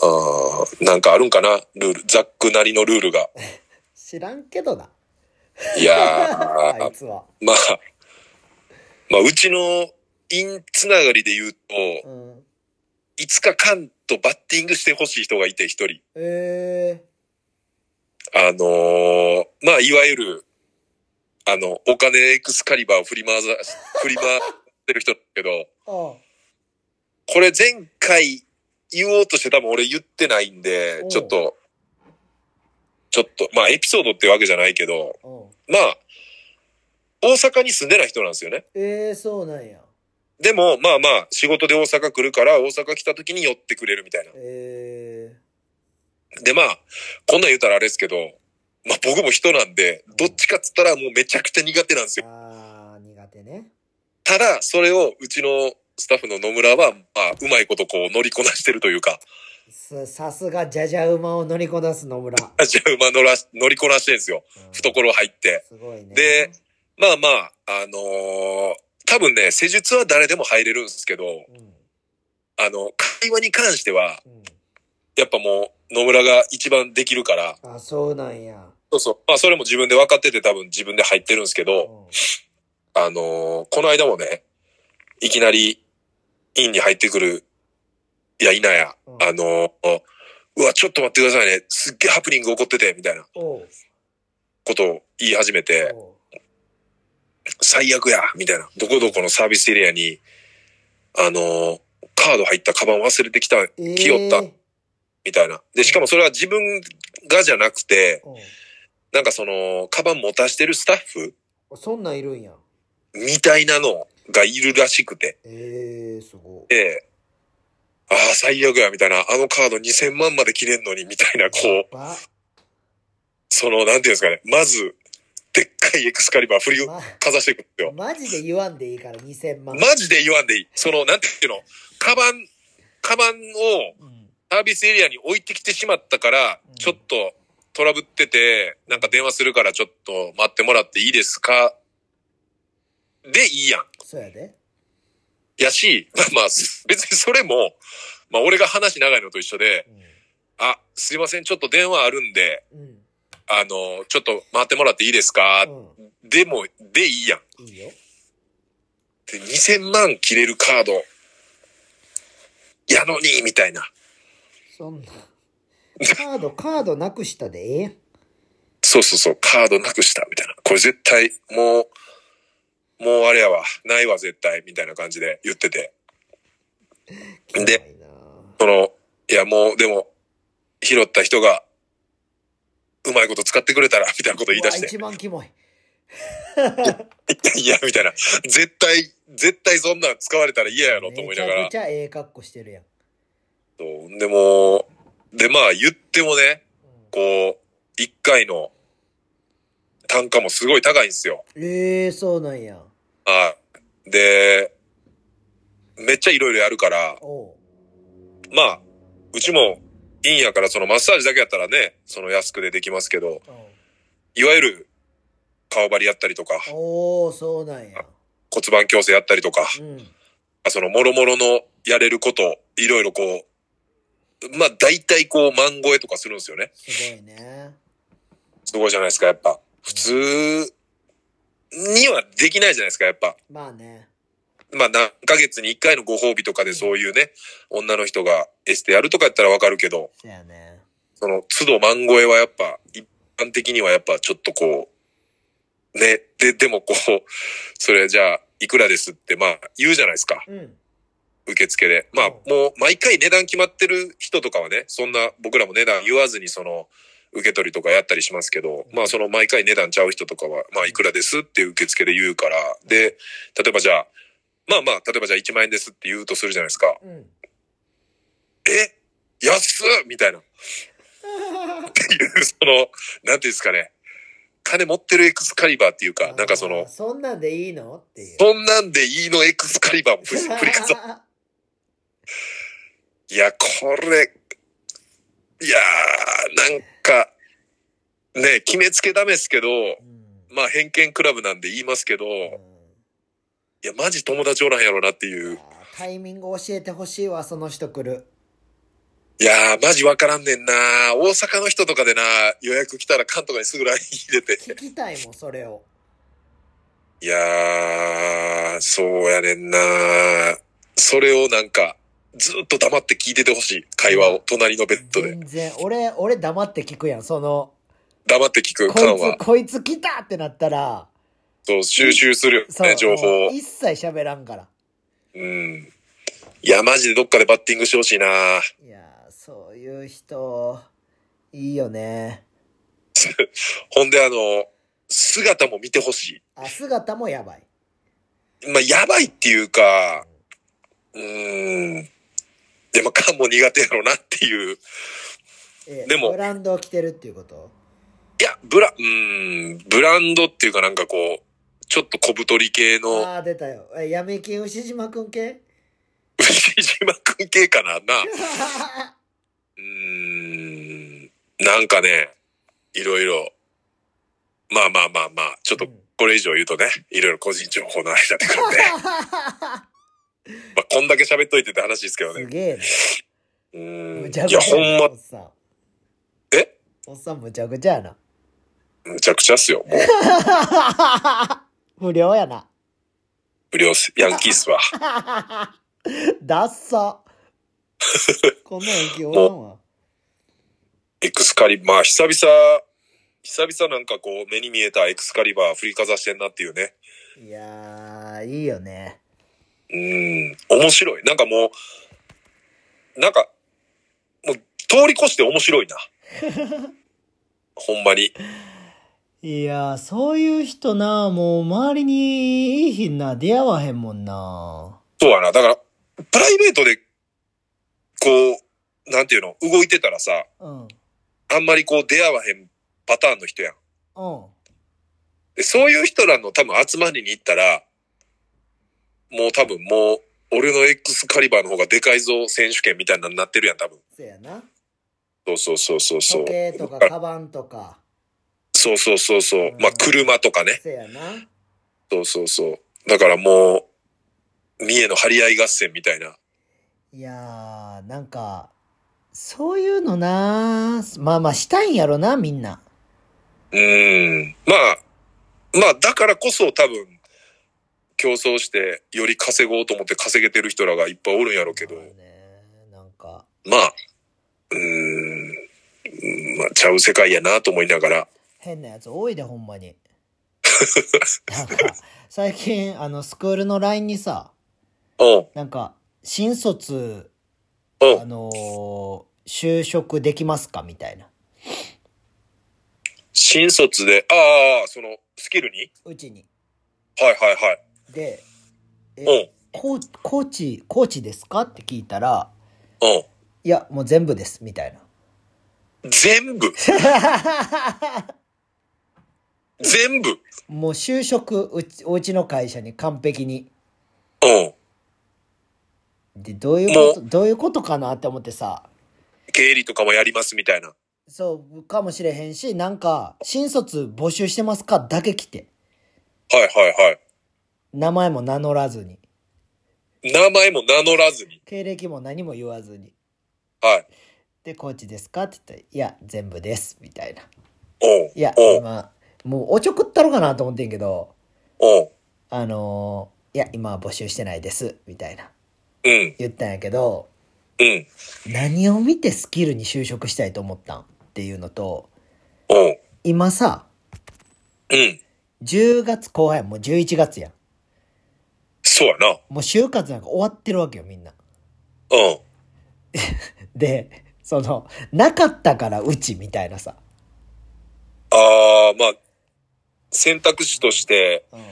ああ、なんかあるんかなルール。ザックなりのルールが。知らんけどな。いや あーい、つは。まあ、まあ、うちのインつながりで言うと、うん。いつかカンとバッティングしてほしい人がいて一人。えあのーまあ、いわゆる、あの、お金エクスカリバーを振り回さ、振り回ってる人だけど、ー、あこれ前回言おうとして多分俺言ってないんでちょっと、ちょっと、まあエピソードってわけじゃないけど。まあ、大阪に住んでない人なんですよね。えー、そうなんや。でも、まあまあ、仕事で大阪来るから、大阪来た時に寄ってくれるみたいな。えで、まあ、こんなん言うたらあれですけど、まあ僕も人なんで、どっちかっつったらもうめちゃくちゃ苦手なんですー、よ。あー、苦手ね。ただ、それをうちのスタッフの野村は、まあ、うまいことこう乗りこなしてるというか、ささすが、じゃじゃ馬を乗りこなす野村。じゃあ馬乗らし、乗りこなしてるんですよ。うん懐入って。すごいね。で、まあまあ、あのー多分ね、施術は誰でも入れるんですけど、うん。あの、会話に関しては、うん。やっぱもう、野村が一番できるから、あ、そうなんや。そうそう。まあ、それも自分で分かってて多分自分で入ってるんですけうど、ん。あのーこの間もね、いきなり、院に入ってくる、いや、いなや、うんあのーうわ、ちょっと待ってくださいね。すっげえハプニング起こってて、みたいなことを言い始めて、最悪や、みたいな。どこどこのサービスエリアに、あのーカード入ったカバン忘れてきた、えー、来よった、みたいな。で、しかもそれは自分がじゃなくて、うんなんかその、カバン持たしてるスタッフそんなんいるんや。みたいなのがいるらしくて。えー、すごい。で、ああ、最悪や、みたいな。あのカード2000万まで切れんのに、みたいな、こう、ばその、なんていうんですかね。まず、でっかいエクスカリバー振りをま、かざしてくるんですよ。マジで言わんでいいから、2000万。マジで言わんでいい。その、なんていうの、カバン、カバンをうん。サービスエリアに置いてきてしまったからうん、ちょっとトラブってて、なんか電話するからちょっと待ってもらっていいですか？でいいやん。そうやで。やし、ま あまあ、別にそれも、まあ俺が話長いのと一緒で、あ、すいません、ちょっと電話あるんで、うん。うん。あの、ちょっと待ってもらっていいですか、うでも、でいいやん。ん。いいよ。で、2000万切れるカード、やのに、みたいな。そんな。カード、カードなくしたでええ。そうそうそう、カードなくした、みたいな。これ絶対、もう、もうあれやわ、ないわ、絶対、みたいな感じで言ってて。でその、いや、もう、でも、拾った人が、うまいこと使ってくれたら、みたいなこと言い出して。一番キモい。いや、みたいな。絶対、絶対そんなん使われたら嫌やろと思いながらめちゃくち。ゃええ格好してるやん。そうでも、で、まあ言ってもね、うんこう、一回の単価もすごい高いんですよ。ええそうなんや。はい。で、めっちゃいろいろやるから。まあ、うちもいいんやから、そのマッサージだけやったらね、その安くでできますけど、いわゆる顔張りやったりとか、おおそうなんや。骨盤矯正やったりとか、うん。そのもろもろのやれること、いろいろこう、まあ大体こう、万超えとかするんですよね。すごいね。すごいじゃないですか、やっぱ。普通にはできないじゃないですか、やっぱ。まあね。まあ何ヶ月に一回のご褒美とかでそういうね、女の人がエステやるとかやったらわかるけど、そやね。その都度万超えはやっぱ、一般的にはやっぱちょっとこう、ね、で、でもこう、それじゃあ、いくらですってまあ言うじゃないですか、うん。受付で。まあうんもう毎回値段決まってる人とかはね、そんな僕らも値段言わずにその、受け取りとかやったりしますけど、まあその毎回値段ちゃう人とかは、まあいくらですって受付で言うから、で、例えばじゃあ、まあまあ、例えばじゃあ1万円ですって言うとするじゃないですか。うん。え？安っみたいな。っていう、その、なんていうんですかね。金持ってるエクスカリバーっていうか、なんかその、そんなんでいいのっていう。そんなんでいいのエクスカリバーも振り振りかざ いや、これ、いやー、なんか、ね、決めつけダメですけど、うんまあ偏見クラブなんで言いますけど、いうんや、マジ友達おらんやろなっていう。タイミング教えてほしいわ、その人来る。いやー、マジわからんねんな大阪の人とかでな、予約来たら関とかにすぐ LINE 入れて。聞きたいもん、それを。いやー、そうやねんなそれをなんか、ずっと黙って聞いててほしい。会話を、隣のベッドで。全然、俺、俺黙って聞くやん、その、黙って聞くこ感は、いつ、こいつ来たってなったら、そう、収集するね、情報。一切喋らんから。うん。いや、マジでどっかでバッティングしてほしいないやー、そういう人、いいよね。ほんで、あの、姿も見てほしあ、姿もやばい。い。まあ、やばいっていうか、うーん。でも、感も苦手やろなっていう。え、でも。ブランドを着てるっていうこと？いや、ブラ、うーん、ブランドっていうかなんかこう、ちょっと小太り系の、ああー、出たよ。え、闇金牛島くん系？牛島くん系かなな。うーん、なんかね、いろいろ、まあまあまあまあ、ちょっとこれ以上言うとね、いろいろ個人情報の話になってくるんで、まあこんだけ喋っといてって話ですけどね。すげえな。うーん。むちゃくいや、ほんまお、っさん。え？おっさんむちゃくちゃやな。むちゃくちゃっすよ。もう、不良やな。不良っす。ヤンキーっすわ。ダッサ。こんなヤンキーおらんわ。エクスカリ、まあ久々、久々なんかこう目に見えたエクスカリバー振りかざしてんなっていうね。いやー、いいよね。うーん、面白い。なんかもう、なんか、もう通り越して面白いな。ほんまに。いやー、そういう人な、もう周りにいい日な、出会わへんもんな。そうやな。だから、プライベートで、こう、なんていうの、動いてたらさ、うん。あんまりこう出会わへんパターンの人やん。うん。でそういう人らの多分集まりに行ったら、もう多分もう、俺の X カリバーの方がでかいぞ選手権みたいなのになってるやん、多分。せやな。そうそうそうそうそう。時計とかカバンとか。そうそうそうそうう。んまあ、車とかね。せやな。そうそうそう。だからもう、三重の張り合い合戦みたいな。いやー、なんか、そういうのなまあまあしたいんやろな、みんな。うーん。まあ、まあ、だからこそ多分、競争して、より稼ごうと思って稼げてる人らがいっぱいおるんやろうけどまあ、ね、なんか、まあ、うーん、うんまあ、ちゃう世界やなと思いながら。変なやつ多いで、ほんまに。なんか、最近、あの、スクールの LINE にさ、うん、なんか、新卒、うん。あのー就職できますかみたいな。新卒で、ああ、その、スキルに？うちに。はいはいはい。で、え、うん、コーコーチ、コーチですかって聞いたら、うん。いや、もう全部です、みたいな。全部？全部？もう就職、うち、おうちの会社に完璧に。うん。で、どういうこと、どういうことかなって思ってさ、経理とかもやりますみたいな。そう、かもしれへんし、なんか、新卒募集してますか？だけ来て。はいはいはい。名前も名乗らずに。名前も名乗らずに。経歴も何も言わずに。はい。で、コーチですかって言ったら、いや、全部です、みたいな。おういや、おう今、もうおちょくったろかなと思ってんけど、おうあのーいや、今は募集してないです、みたいな。うん。言ったんやけど、うん。何を見てスキルに就職したいと思ったんっていうのと、おう今さ、うん。10月後半もう11月やん。そうやな。もう就活なんか終わってるわけよ、みんな。うん。で、その、なかったからうちみたいなさ。ああ、まあ、選択肢としてうん。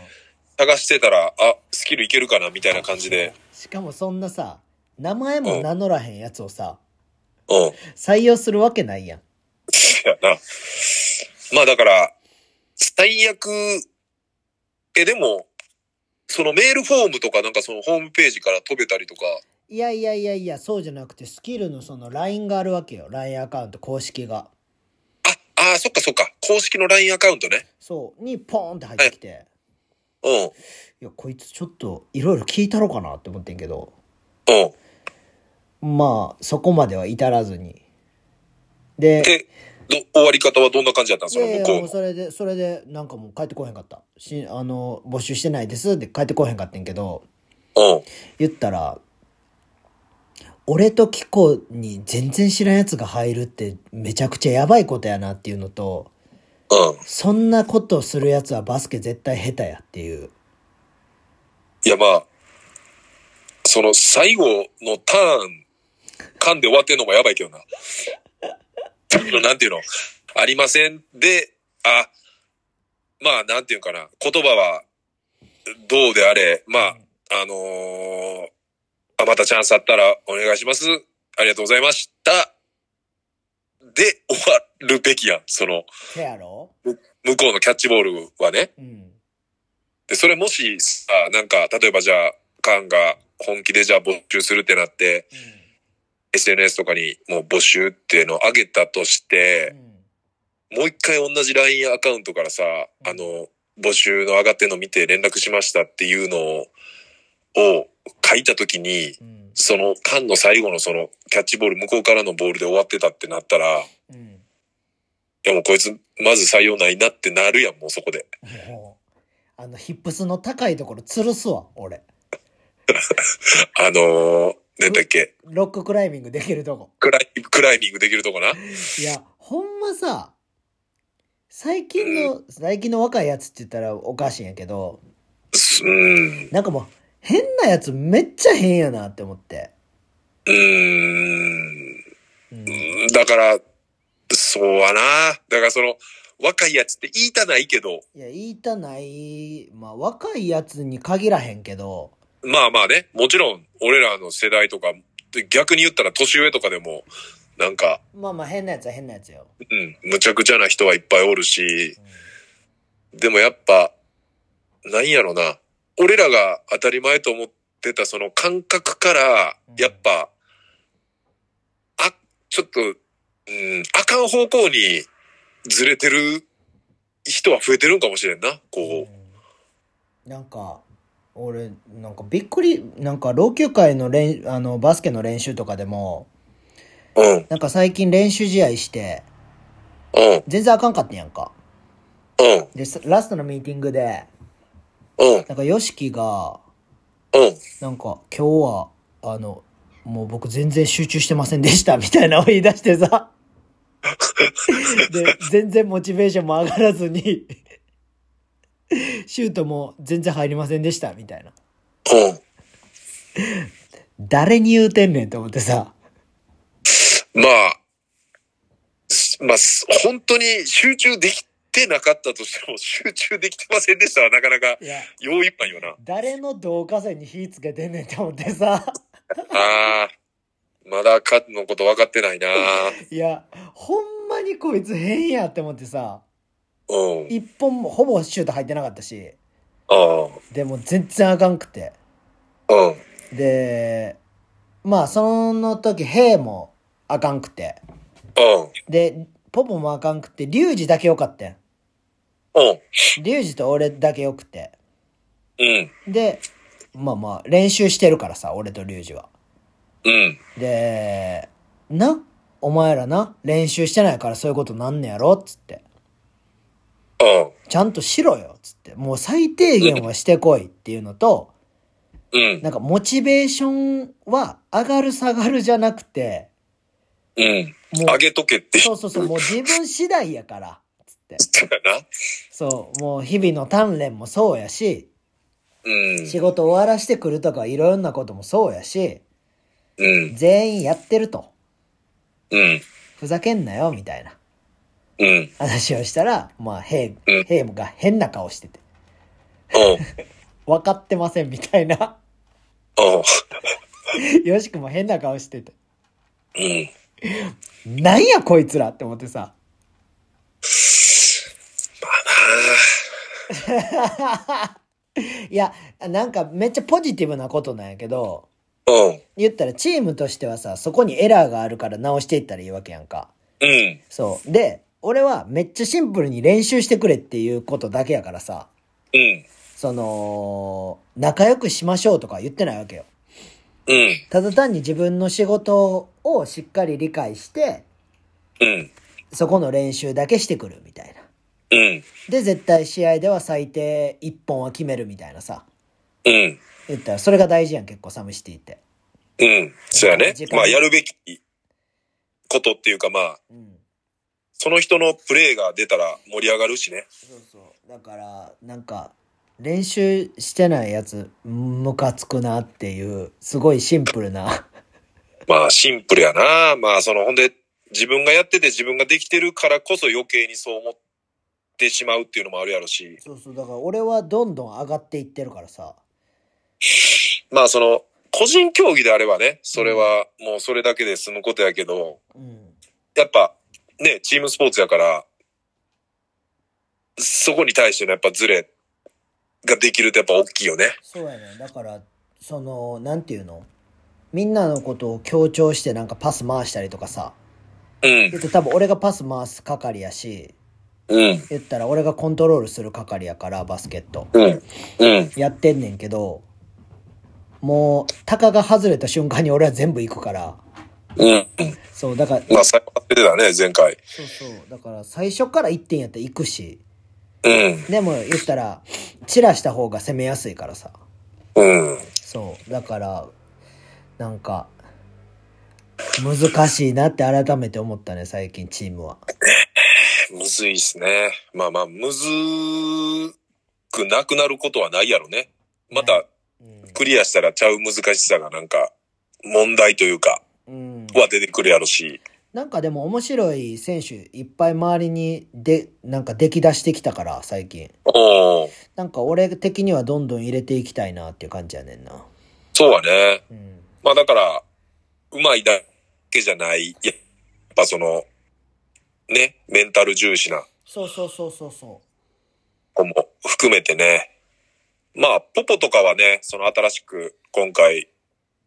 探してたら、あ、スキルいけるかなみたいな感じで。しかもそんなさ、名前も名乗らへんやつをさ、うん。採用するわけないやん。やな。まあだから、最悪、え、でも、そのメールフォームとかなんかそのホームページから飛べたりとか、いやいやいやいや、そうじゃなくて、スキルのその LINE があるわけよ。LINE アカウント公式が。あ、あーそっかそっか。公式の LINE アカウントね。そう。にポーンって入ってきて。うん。いや、こいつちょっといろいろ聞いたろかなって思ってんけど。うん。まあ、そこまでは至らずに。で、終わり方はどんな感じだったん？ですかいやいや、もう向こうの。それで、それで、なんかもう帰ってこへんかった。し、あの、募集してないですって帰ってこへんかったんけど、うん。言ったら、俺とキコに全然知らんやつが入るってめちゃくちゃやばいことやなっていうのと、うん。そんなことするやつはバスケ絶対下手やっていう。いや、まあ、その最後のターン、噛んで終わってんのもやばいけどな。なんていうの？ありません。で、あ、まあ、なんていうかな？言葉は、どうであれ、まあ、あのーあ、またチャンスあったらお願いします。ありがとうございました。で、終わるべきやん。その、せやろ？向こうのキャッチボールはね。うん。で、それもしさ、なんか、例えばじゃあ、カンが本気でじゃあ募集するってなって、SNS とかにもう募集っていうのを上げたとしてう、ん。もう一回同じ LINE アカウントからさ、あの、募集の上がってんの見て連絡しましたっていうのを、を書いたときに、うん。そのカンの最後のそのキャッチボール、向こうからのボールで終わってたってなったら、いうん。やもうこいつ、まず採用ないなってなるやん、もうそこで。あの、ヒップスの高いところ吊るすわ、俺。あのー、なんだっけ、ロッククライミングできるとこ。クライクライミングできるとこな？いや、ほんまさ、最近の、最近の若いやつって言ったらおかしいんやけど、すうん。なんかもう、変なやつめっちゃ変やなって思って。うーん。うん。だから、そうはな。だからその、若いやつって言いたないけど、いや、言いたない、まあ、若いやつに限らへんけど、まあまあね、もちろん、俺らの世代とか、逆に言ったら年上とかでも、なんか、まあまあ変なやつは変なやつよ。うん、むちゃくちゃな人はいっぱいおるし、でもやっぱ、なんやろな。俺らが当たり前と思ってたその感覚からうん、やっぱ、あ、ちょっと、うん、あかん方向にずれてる人は増えてるんかもしれんな。こうんなんか、俺、なんかびっくり、なんか老朽会の練、あの、バスケの練習とかでも、う。うん、なんか最近練習試合して、うん、全然あかんかったんやんか。うん、で、さラストのミーティングで、うん、なんか、ヨシキが、うん。なんか、今日は、あの、もう僕全然集中してませんでした、みたいなのを言い出してさ。で、全然モチベーションも上がらずに、シュートも全然入りませんでした、みたいな。うん。誰に言うてんねんと思ってさ。まあ、すまあ、す本当に集中できてなかったとしても、集中できてませんでしたはなかなかよういっぱいよな。誰の導火線に火つけてんねんって思ってさ。ああ、まだカのこと分かってないな。いや、ほんまにこいつ変やって思ってさ。うん。一本も、ほぼシュート入ってなかったし。あでも全然あかんくて。あ、うん。で、まあ、その時、ヘイもあかんくて。うん。で、ポポもあかんくて、リュウジだけよかったん。うん。リュウジと俺だけよくて。うん。で、まあまあ、練習してるからさ、俺とリュウジは。うん。で、な、お前らな、練習してないからそういうことなんねやろっつって。うん。ちゃんとしろよっつって。もう最低限はしてこいっていうのと、うん。なんかモチベーションは上がる下がるじゃなくて、うん。もう上げとけってそうそうそう、もう自分次第やから、つって。そう、もう日々の鍛錬もそうやし、うん。仕事終わらしてくるとかいろんなこともそうやし、うん。全員やってると。うん。ふざけんなよ、みたいなうん。話をしたら、まあ、ヘイ、うんヘイが変な顔してて、うん。分かってません、みたいな。うん。よしくも変な顔してて。うん。なんやこいつらって思ってさ。まあな いや、なんかめっちゃポジティブなことなんやけど、うん。言ったらチームとしてはさ、そこにエラーがあるから直していったらいいわけやんか。うん。そう。で、俺はめっちゃシンプルに練習してくれっていうことだけやからさ、うん。その、仲良くしましょうとか言ってないわけよ。うん。ただ単に自分の仕事をしっかり理解して、うん。そこの練習だけしてくるみたいな。うん。で、絶対試合では最低1本は決めるみたいなさ。うん。言ったら、それが大事やん、結構サムシティって。うん。そうやねまあ、やるべきことっていうか、まあ、うん。その人のプレーが出たら盛り上がるしね。そうそう。だから、なんか、練習してないやつ、ムカつくなっていう、すごいシンプルな。まあ、シンプルやな。まあ、その、ほんで、自分がやってて自分ができてるからこそ余計にそう思ってしまうっていうのもあるやろし。そうそう。だから俺はどんどん上がっていってるからさ。まあ、その、個人競技であればね、それはもうそれだけで済むことやけど、うん。やっぱ、ね、チームスポーツやから、そこに対してのやっぱズレができるとやっぱ大きいよね。そうやね。だから、その、なんていうの？みんなのことを強調してなんかパス回したりとかさ。うん言。って多分俺がパス回す係やし、うん。言ったら俺がコントロールする係やから、バスケット。うん。うん。やってんねんけど、もう、タカが外れた瞬間に俺は全部行くから。うん。そう、だから、まあ、最後当ててたね、前回。そうそう。だから最初から1点やったら行くし。うん。でも言ったら、散らした方が攻めやすいからさ。うん。そう。だから、なんか、難しいなって改めて思ったね、最近チームは。むずいっすね。まあまあ、むずくなくなることはないやろね。また、うん。クリアしたらちゃう難しさがなんか、問題というか、うん、は出てくるやろし。なんかでも面白い選手いっぱい周りにで、なんか出来出してきたから、最近。なんか俺的にはどんどん入れていきたいなっていう感じやねんな。そうはね。うん。まあだから、うまいだけじゃない。やっぱその、ね、メンタル重視なそうそうそうそうそ子も含めてね。まあ、ポポとかはね、その新しく今回、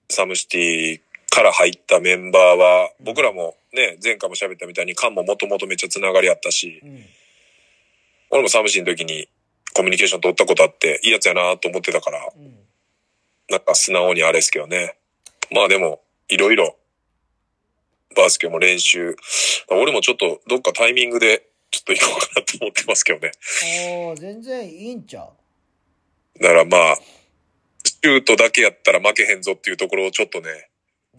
サムシティから入ったメンバーは、僕らもね、前回も喋ったみたいに、カンももともとめっちゃつながりあったしう。、うん。俺もサムシの時にコミュニケーション取ったことあって、いいやつやなと思ってたから、うん。なんか素直にあれですけどね。まあでも、いろいろ、バスケも練習。俺もちょっとどっかタイミングで、ちょっと行こうかなと思ってますけどね。ああ、全然いいんちゃう？だからまあ、シュートだけやったら負けへんぞっていうところをちょっとね、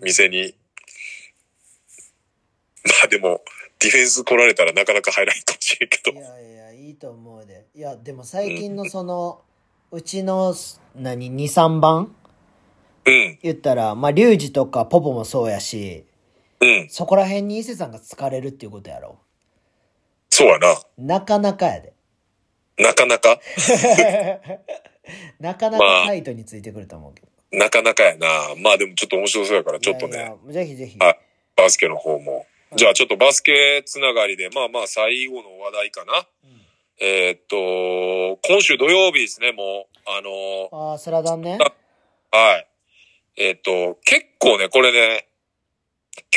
店に。まあでも、ディフェンス来られたらなかなか入らないかもしれんけいど。やいや、いいと思うで。いや、でも最近のその、うちの、何、2、3番？うん、言ったら、まあ、リュウジとかポポもそうやし、うん。そこら辺に伊勢さんが疲れるっていうことやろ。そうやな。なかなかやで。なかなか、なかなかタイトについてくると思うけど。なかなかやな。まあでもちょっと面白そうやから、ちょっとね。いやいやぜひぜひ。はいバスケの方も。じゃあちょっとバスケつながりで、まあまあ最後の話題かな。うんえーっと、今週土曜日ですね、もう。あのーああ、スラダンね。はい。えーっと、結構ね、これね、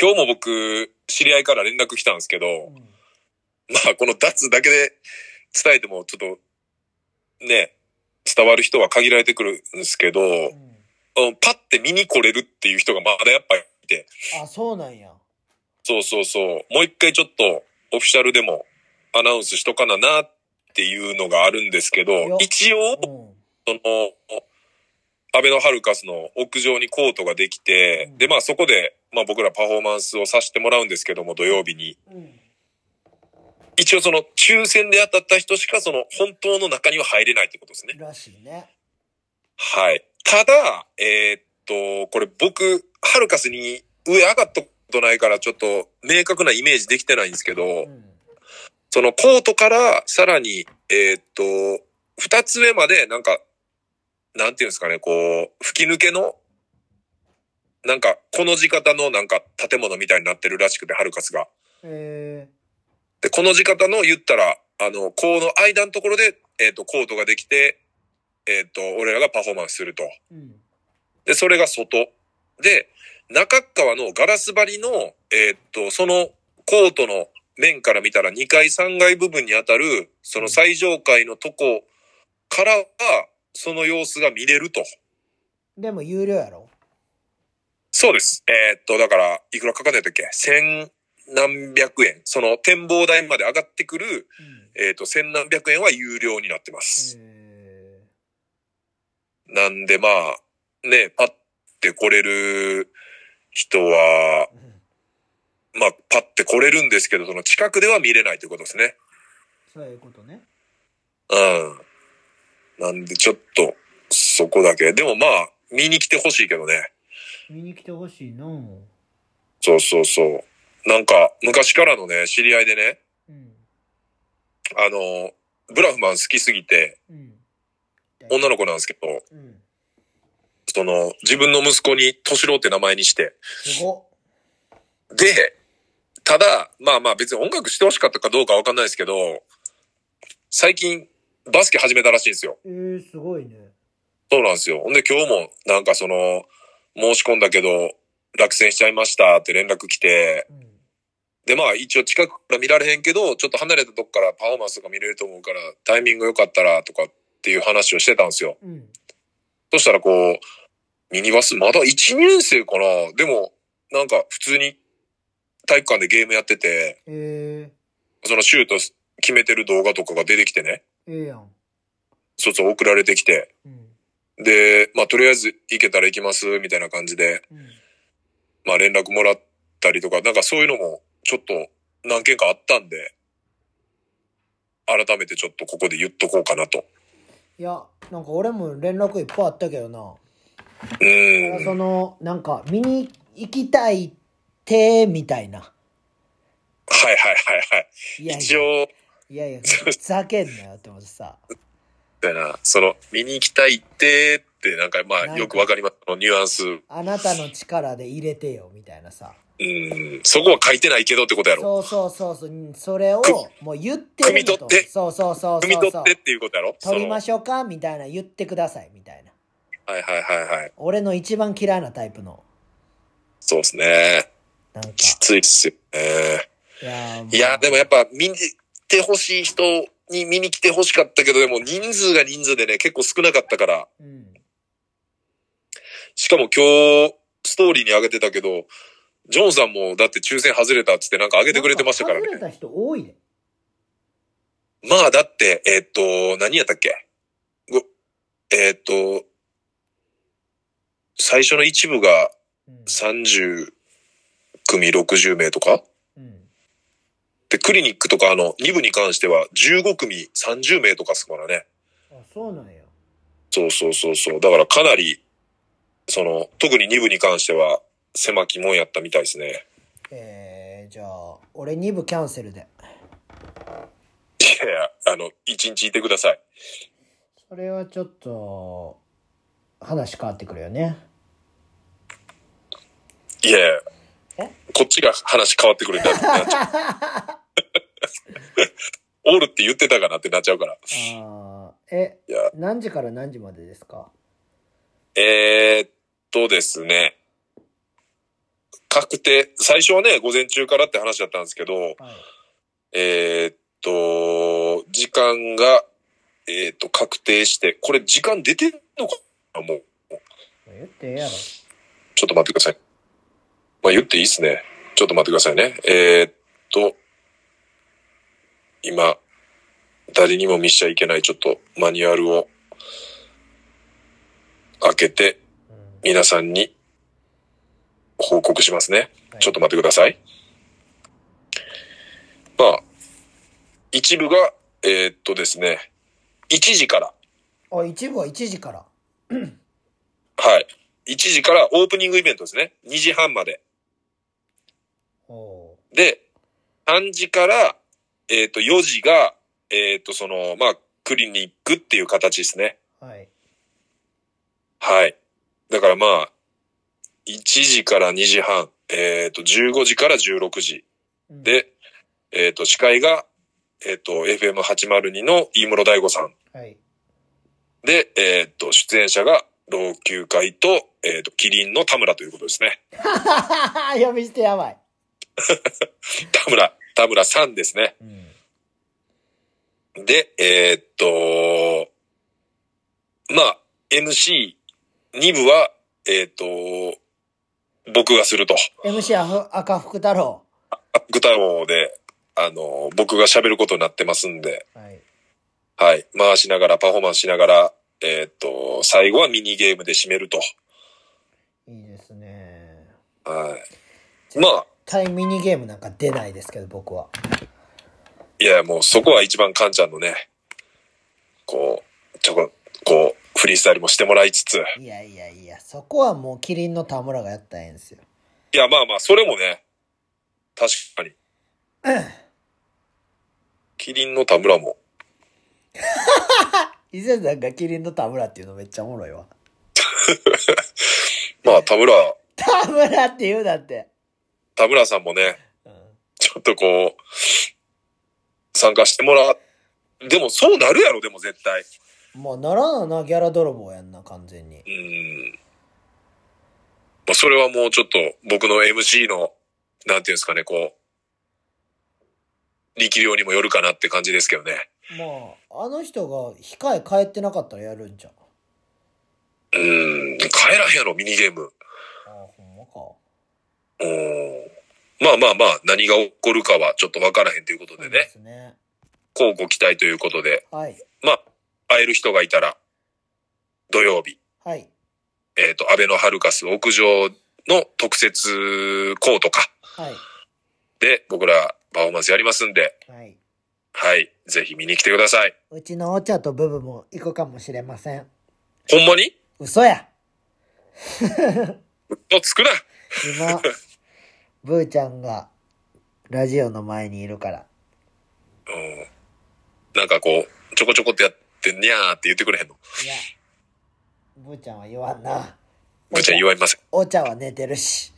今日も僕、知り合いから連絡来たんですけど、うんまあこの脱だけで伝えてもちょっと、ね、伝わる人は限られてくるんですけど、うんうんパッて見に来れるっていう人がまだやっぱいて、あ、そうなんや。そうそうそう。もう一回ちょっとオフィシャルでもアナウンスしとかななっていうのがあるんですけよど、一応、うん。その、アベノハルカスの屋上にコートができて、うんで、まあそこで、まあ僕らパフォーマンスをさせてもらうんですけども、土曜日に。うん。一応その抽選で当たった人しかその本当の中には入れないってことですね。らしいね。はい。ただ、えーっと、これ僕、ハルカスに上上がったことないからちょっと明確なイメージできてないんですけど、うん。そのコートからさらに、えーっと、二つ目までなんか、なんていうんですかね、こう、吹き抜けの、なんか、この字型のなんか建物みたいになってるらしくて、ハルカスが。えで、この字型の言ったら、あの、この間のところでえっ、と、コートができて、えっ、と、俺らがパフォーマンスすると。うん。で、それが外。で、中っ側のガラス張りの、えーっと、そのコートの面から見たら2階3階部分にあたる、その最上階のとこからは、その様子が見れると。でも有料やろ？そうです。えーっと、だから、いくらかかってたっけ？千何百円。その展望台まで上がってくる、うん。えーっと、千何百円は有料になってます。えなんでまあ、ね、パッて来れる人は、まあ、パッて来れるんですけど、その近くでは見れないということですね。そういうことね。うん。なんで、ちょっと、そこだけ。でもまあ、見に来てほしいけどね。見に来てほしいなそうそうそう。なんか、昔からのね、知り合いでね、うん。あの、ブラフマン好きすぎて、うん。女の子なんですけど、うん。その、自分の息子に、敏郎って名前にして、すごっ。で、ただ、まあまあ別に音楽してほしかったかどうかわかんないですけど、最近、バスケ始めたらしいんですよ。えー、すごいね。そうなんですよ。ほんで今日もなんかその、申し込んだけど、落選しちゃいましたって連絡来て、うん。でまあ一応近くから見られへんけど、ちょっと離れたとこからパフォーマンスとか見れると思うから、タイミング良かったらとかっていう話をしてたんですよ。うん。そしたらこう、ミニバスまだ1年生かな？でも、なんか普通に体育館でゲームやってて、えそのシュート決めてる動画とかが出てきてね、ー、ええやん。そつ送られてきて、うん。で、まあとりあえず行けたら行きます、みたいな感じで、うん。まあ連絡もらったりとか、なんかそういうのもちょっと何件かあったんで、改めてちょっとここで言っとこうかなと。いや、なんか俺も連絡いっぱいあったけどな。うーん。その、なんか、見に行きたいって、みたいな。はいはいはいはい。いやい一や、応、いやいや、ふざけんなよって思ってさ。だな、その、見に行きたいって、ってなんかまあよくわかります。ニュアンス。うあなたの力で入れてよ、みたいなさ。ん。そこは書いてないけどってことやろ。そうそうそうそううん、それをくもう言ってる汲み取ってそうそうそう汲みそうそう取ってっていうことやろ。取りまししょうか？みたいな言ってくださいみたいなょはいはいはいはい。俺の一番嫌いなタイプのそうですね。なんかきついっすよね。いやーいや、でもやっぱ見に来てほしい人に見に来てほしかったけど、でも人数が人数でね、結構少なかったから。うんしかも今日、ストーリーに上げてたけど、ジョンさんもだって抽選外れたっつってなんか上げてくれてましたからね。外れた人多いでまあだって、えーっと、何やったっけ？ごえーっと、最初の一部がうん30組60名とか？うんで、クリニックとかあの、2部に関しては15組30名とかですからね。あそうなんやそうそうそうそう。だからかなり、その、特に2部に関しては狭きもんやったみたいですね。えー、じゃあ俺2部キャンセルでいやいや、あの、1日いてください。それはちょっと話変わってくるよねいやいやえ？こっちが話変わってくるんだってなっちゃう。おるって言ってたかなってなっちゃうから。あーえいや、何時から何時までですか？えー、っとですね。確定、最初はね、午前中からって話だったんですけど、はいえーっと、時間が、えーっと、確定して、これ時間出てんのかなもう、言ってええやろちょっと待ってください。まあ言っていいっすね。ちょっと待ってくださいね。えーっと、今、誰にも見しちゃいけないちょっとマニュアルを開けてうん皆さんに報告しますね。はいちょっと待ってください。まあ、一部が、えーっとですね、1時から、あ一部は1時から はい。1時からオープニングイベントですね。2時半まで。おで、3時から、えっ、と、4時が、えっ、と、その、まあ、クリニックっていう形ですね。ーはいはい。だからまあ、1時から2時半、えっ、と、15時から16時。うんで、えっ、と、司会が、えっ、と、FM802 の飯室大吾さん。ははい。で、えーっと、出演者が老朽会と、えーっと、キリンの田村ということですね。呼び捨てやばい。田村、田村さんですね。うん。で、えーっと、まあ、MC2 部は、えーっと、僕がすると。MC 赤福太郎。グタロで、あの、僕が喋ることになってますんで、はい。はい。回しながら、パフォーマンスしながら、えーっと、最後はミニゲームで締めると。いいですね。はい。まあ、対ミニゲームなんか出ないですけど、僕は。いや、もうそこは一番カンちゃんのね、こう、ちょこ、こう、フリースタイルもしてもらいつつ、いやいやいや、そこはもうキリンの田村がやったらええんですよ。いや、まあまあ、それもね、確かに。キリンの田村も、伊勢さんがキリンの田村っていうのめっちゃおもろいわ。まあ、田村、田村って言うだって。田村さんもね、うんちょっとこう、参加してもらう。でも、そうなるやろ、でも絶対。もうならなな、ギャラ泥棒やんな、完全に。うん。まあ、それはもうちょっと、僕の MC の、なんていうんですかね、こう、力量にもよるかなって感じですけどね。まあ、あの人が控え帰ってなかったらやるんじゃん。うん、帰らへんやろ、ミニゲーム。ああ、ほんまか。うん。まあまあまあ、何が起こるかはちょっとわからへんということでそうでね。すね。こうご期待ということで。はい。まあ、会える人がいたら、土曜日、はい。えっ、と、安倍のハルカス屋上の特設コートか。はい。で、僕らパフォーマンスやりますんで、はい。はい。ぜひ見に来てください。うちのお茶とブブも行くかもしれません。ほんまに？嘘や嘘つくな今、ブーちゃんがラジオの前にいるから。うん。なんかこう、ちょこちょこってやって、にゃーって言ってくれへんの？いや、ブーちゃんは言わんな。ぶっちゃん言われません。お茶は寝てるし。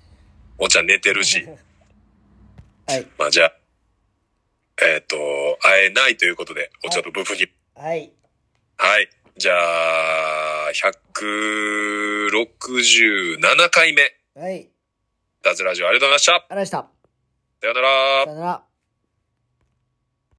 お茶寝てるし。はい。まあじゃあ、えっ、と、会えないということで、お茶とブフに。はい。はい。じゃあ、167回目、はい。ダズラジオありがとうございました。ありがとうございました。さようならさ。よなら。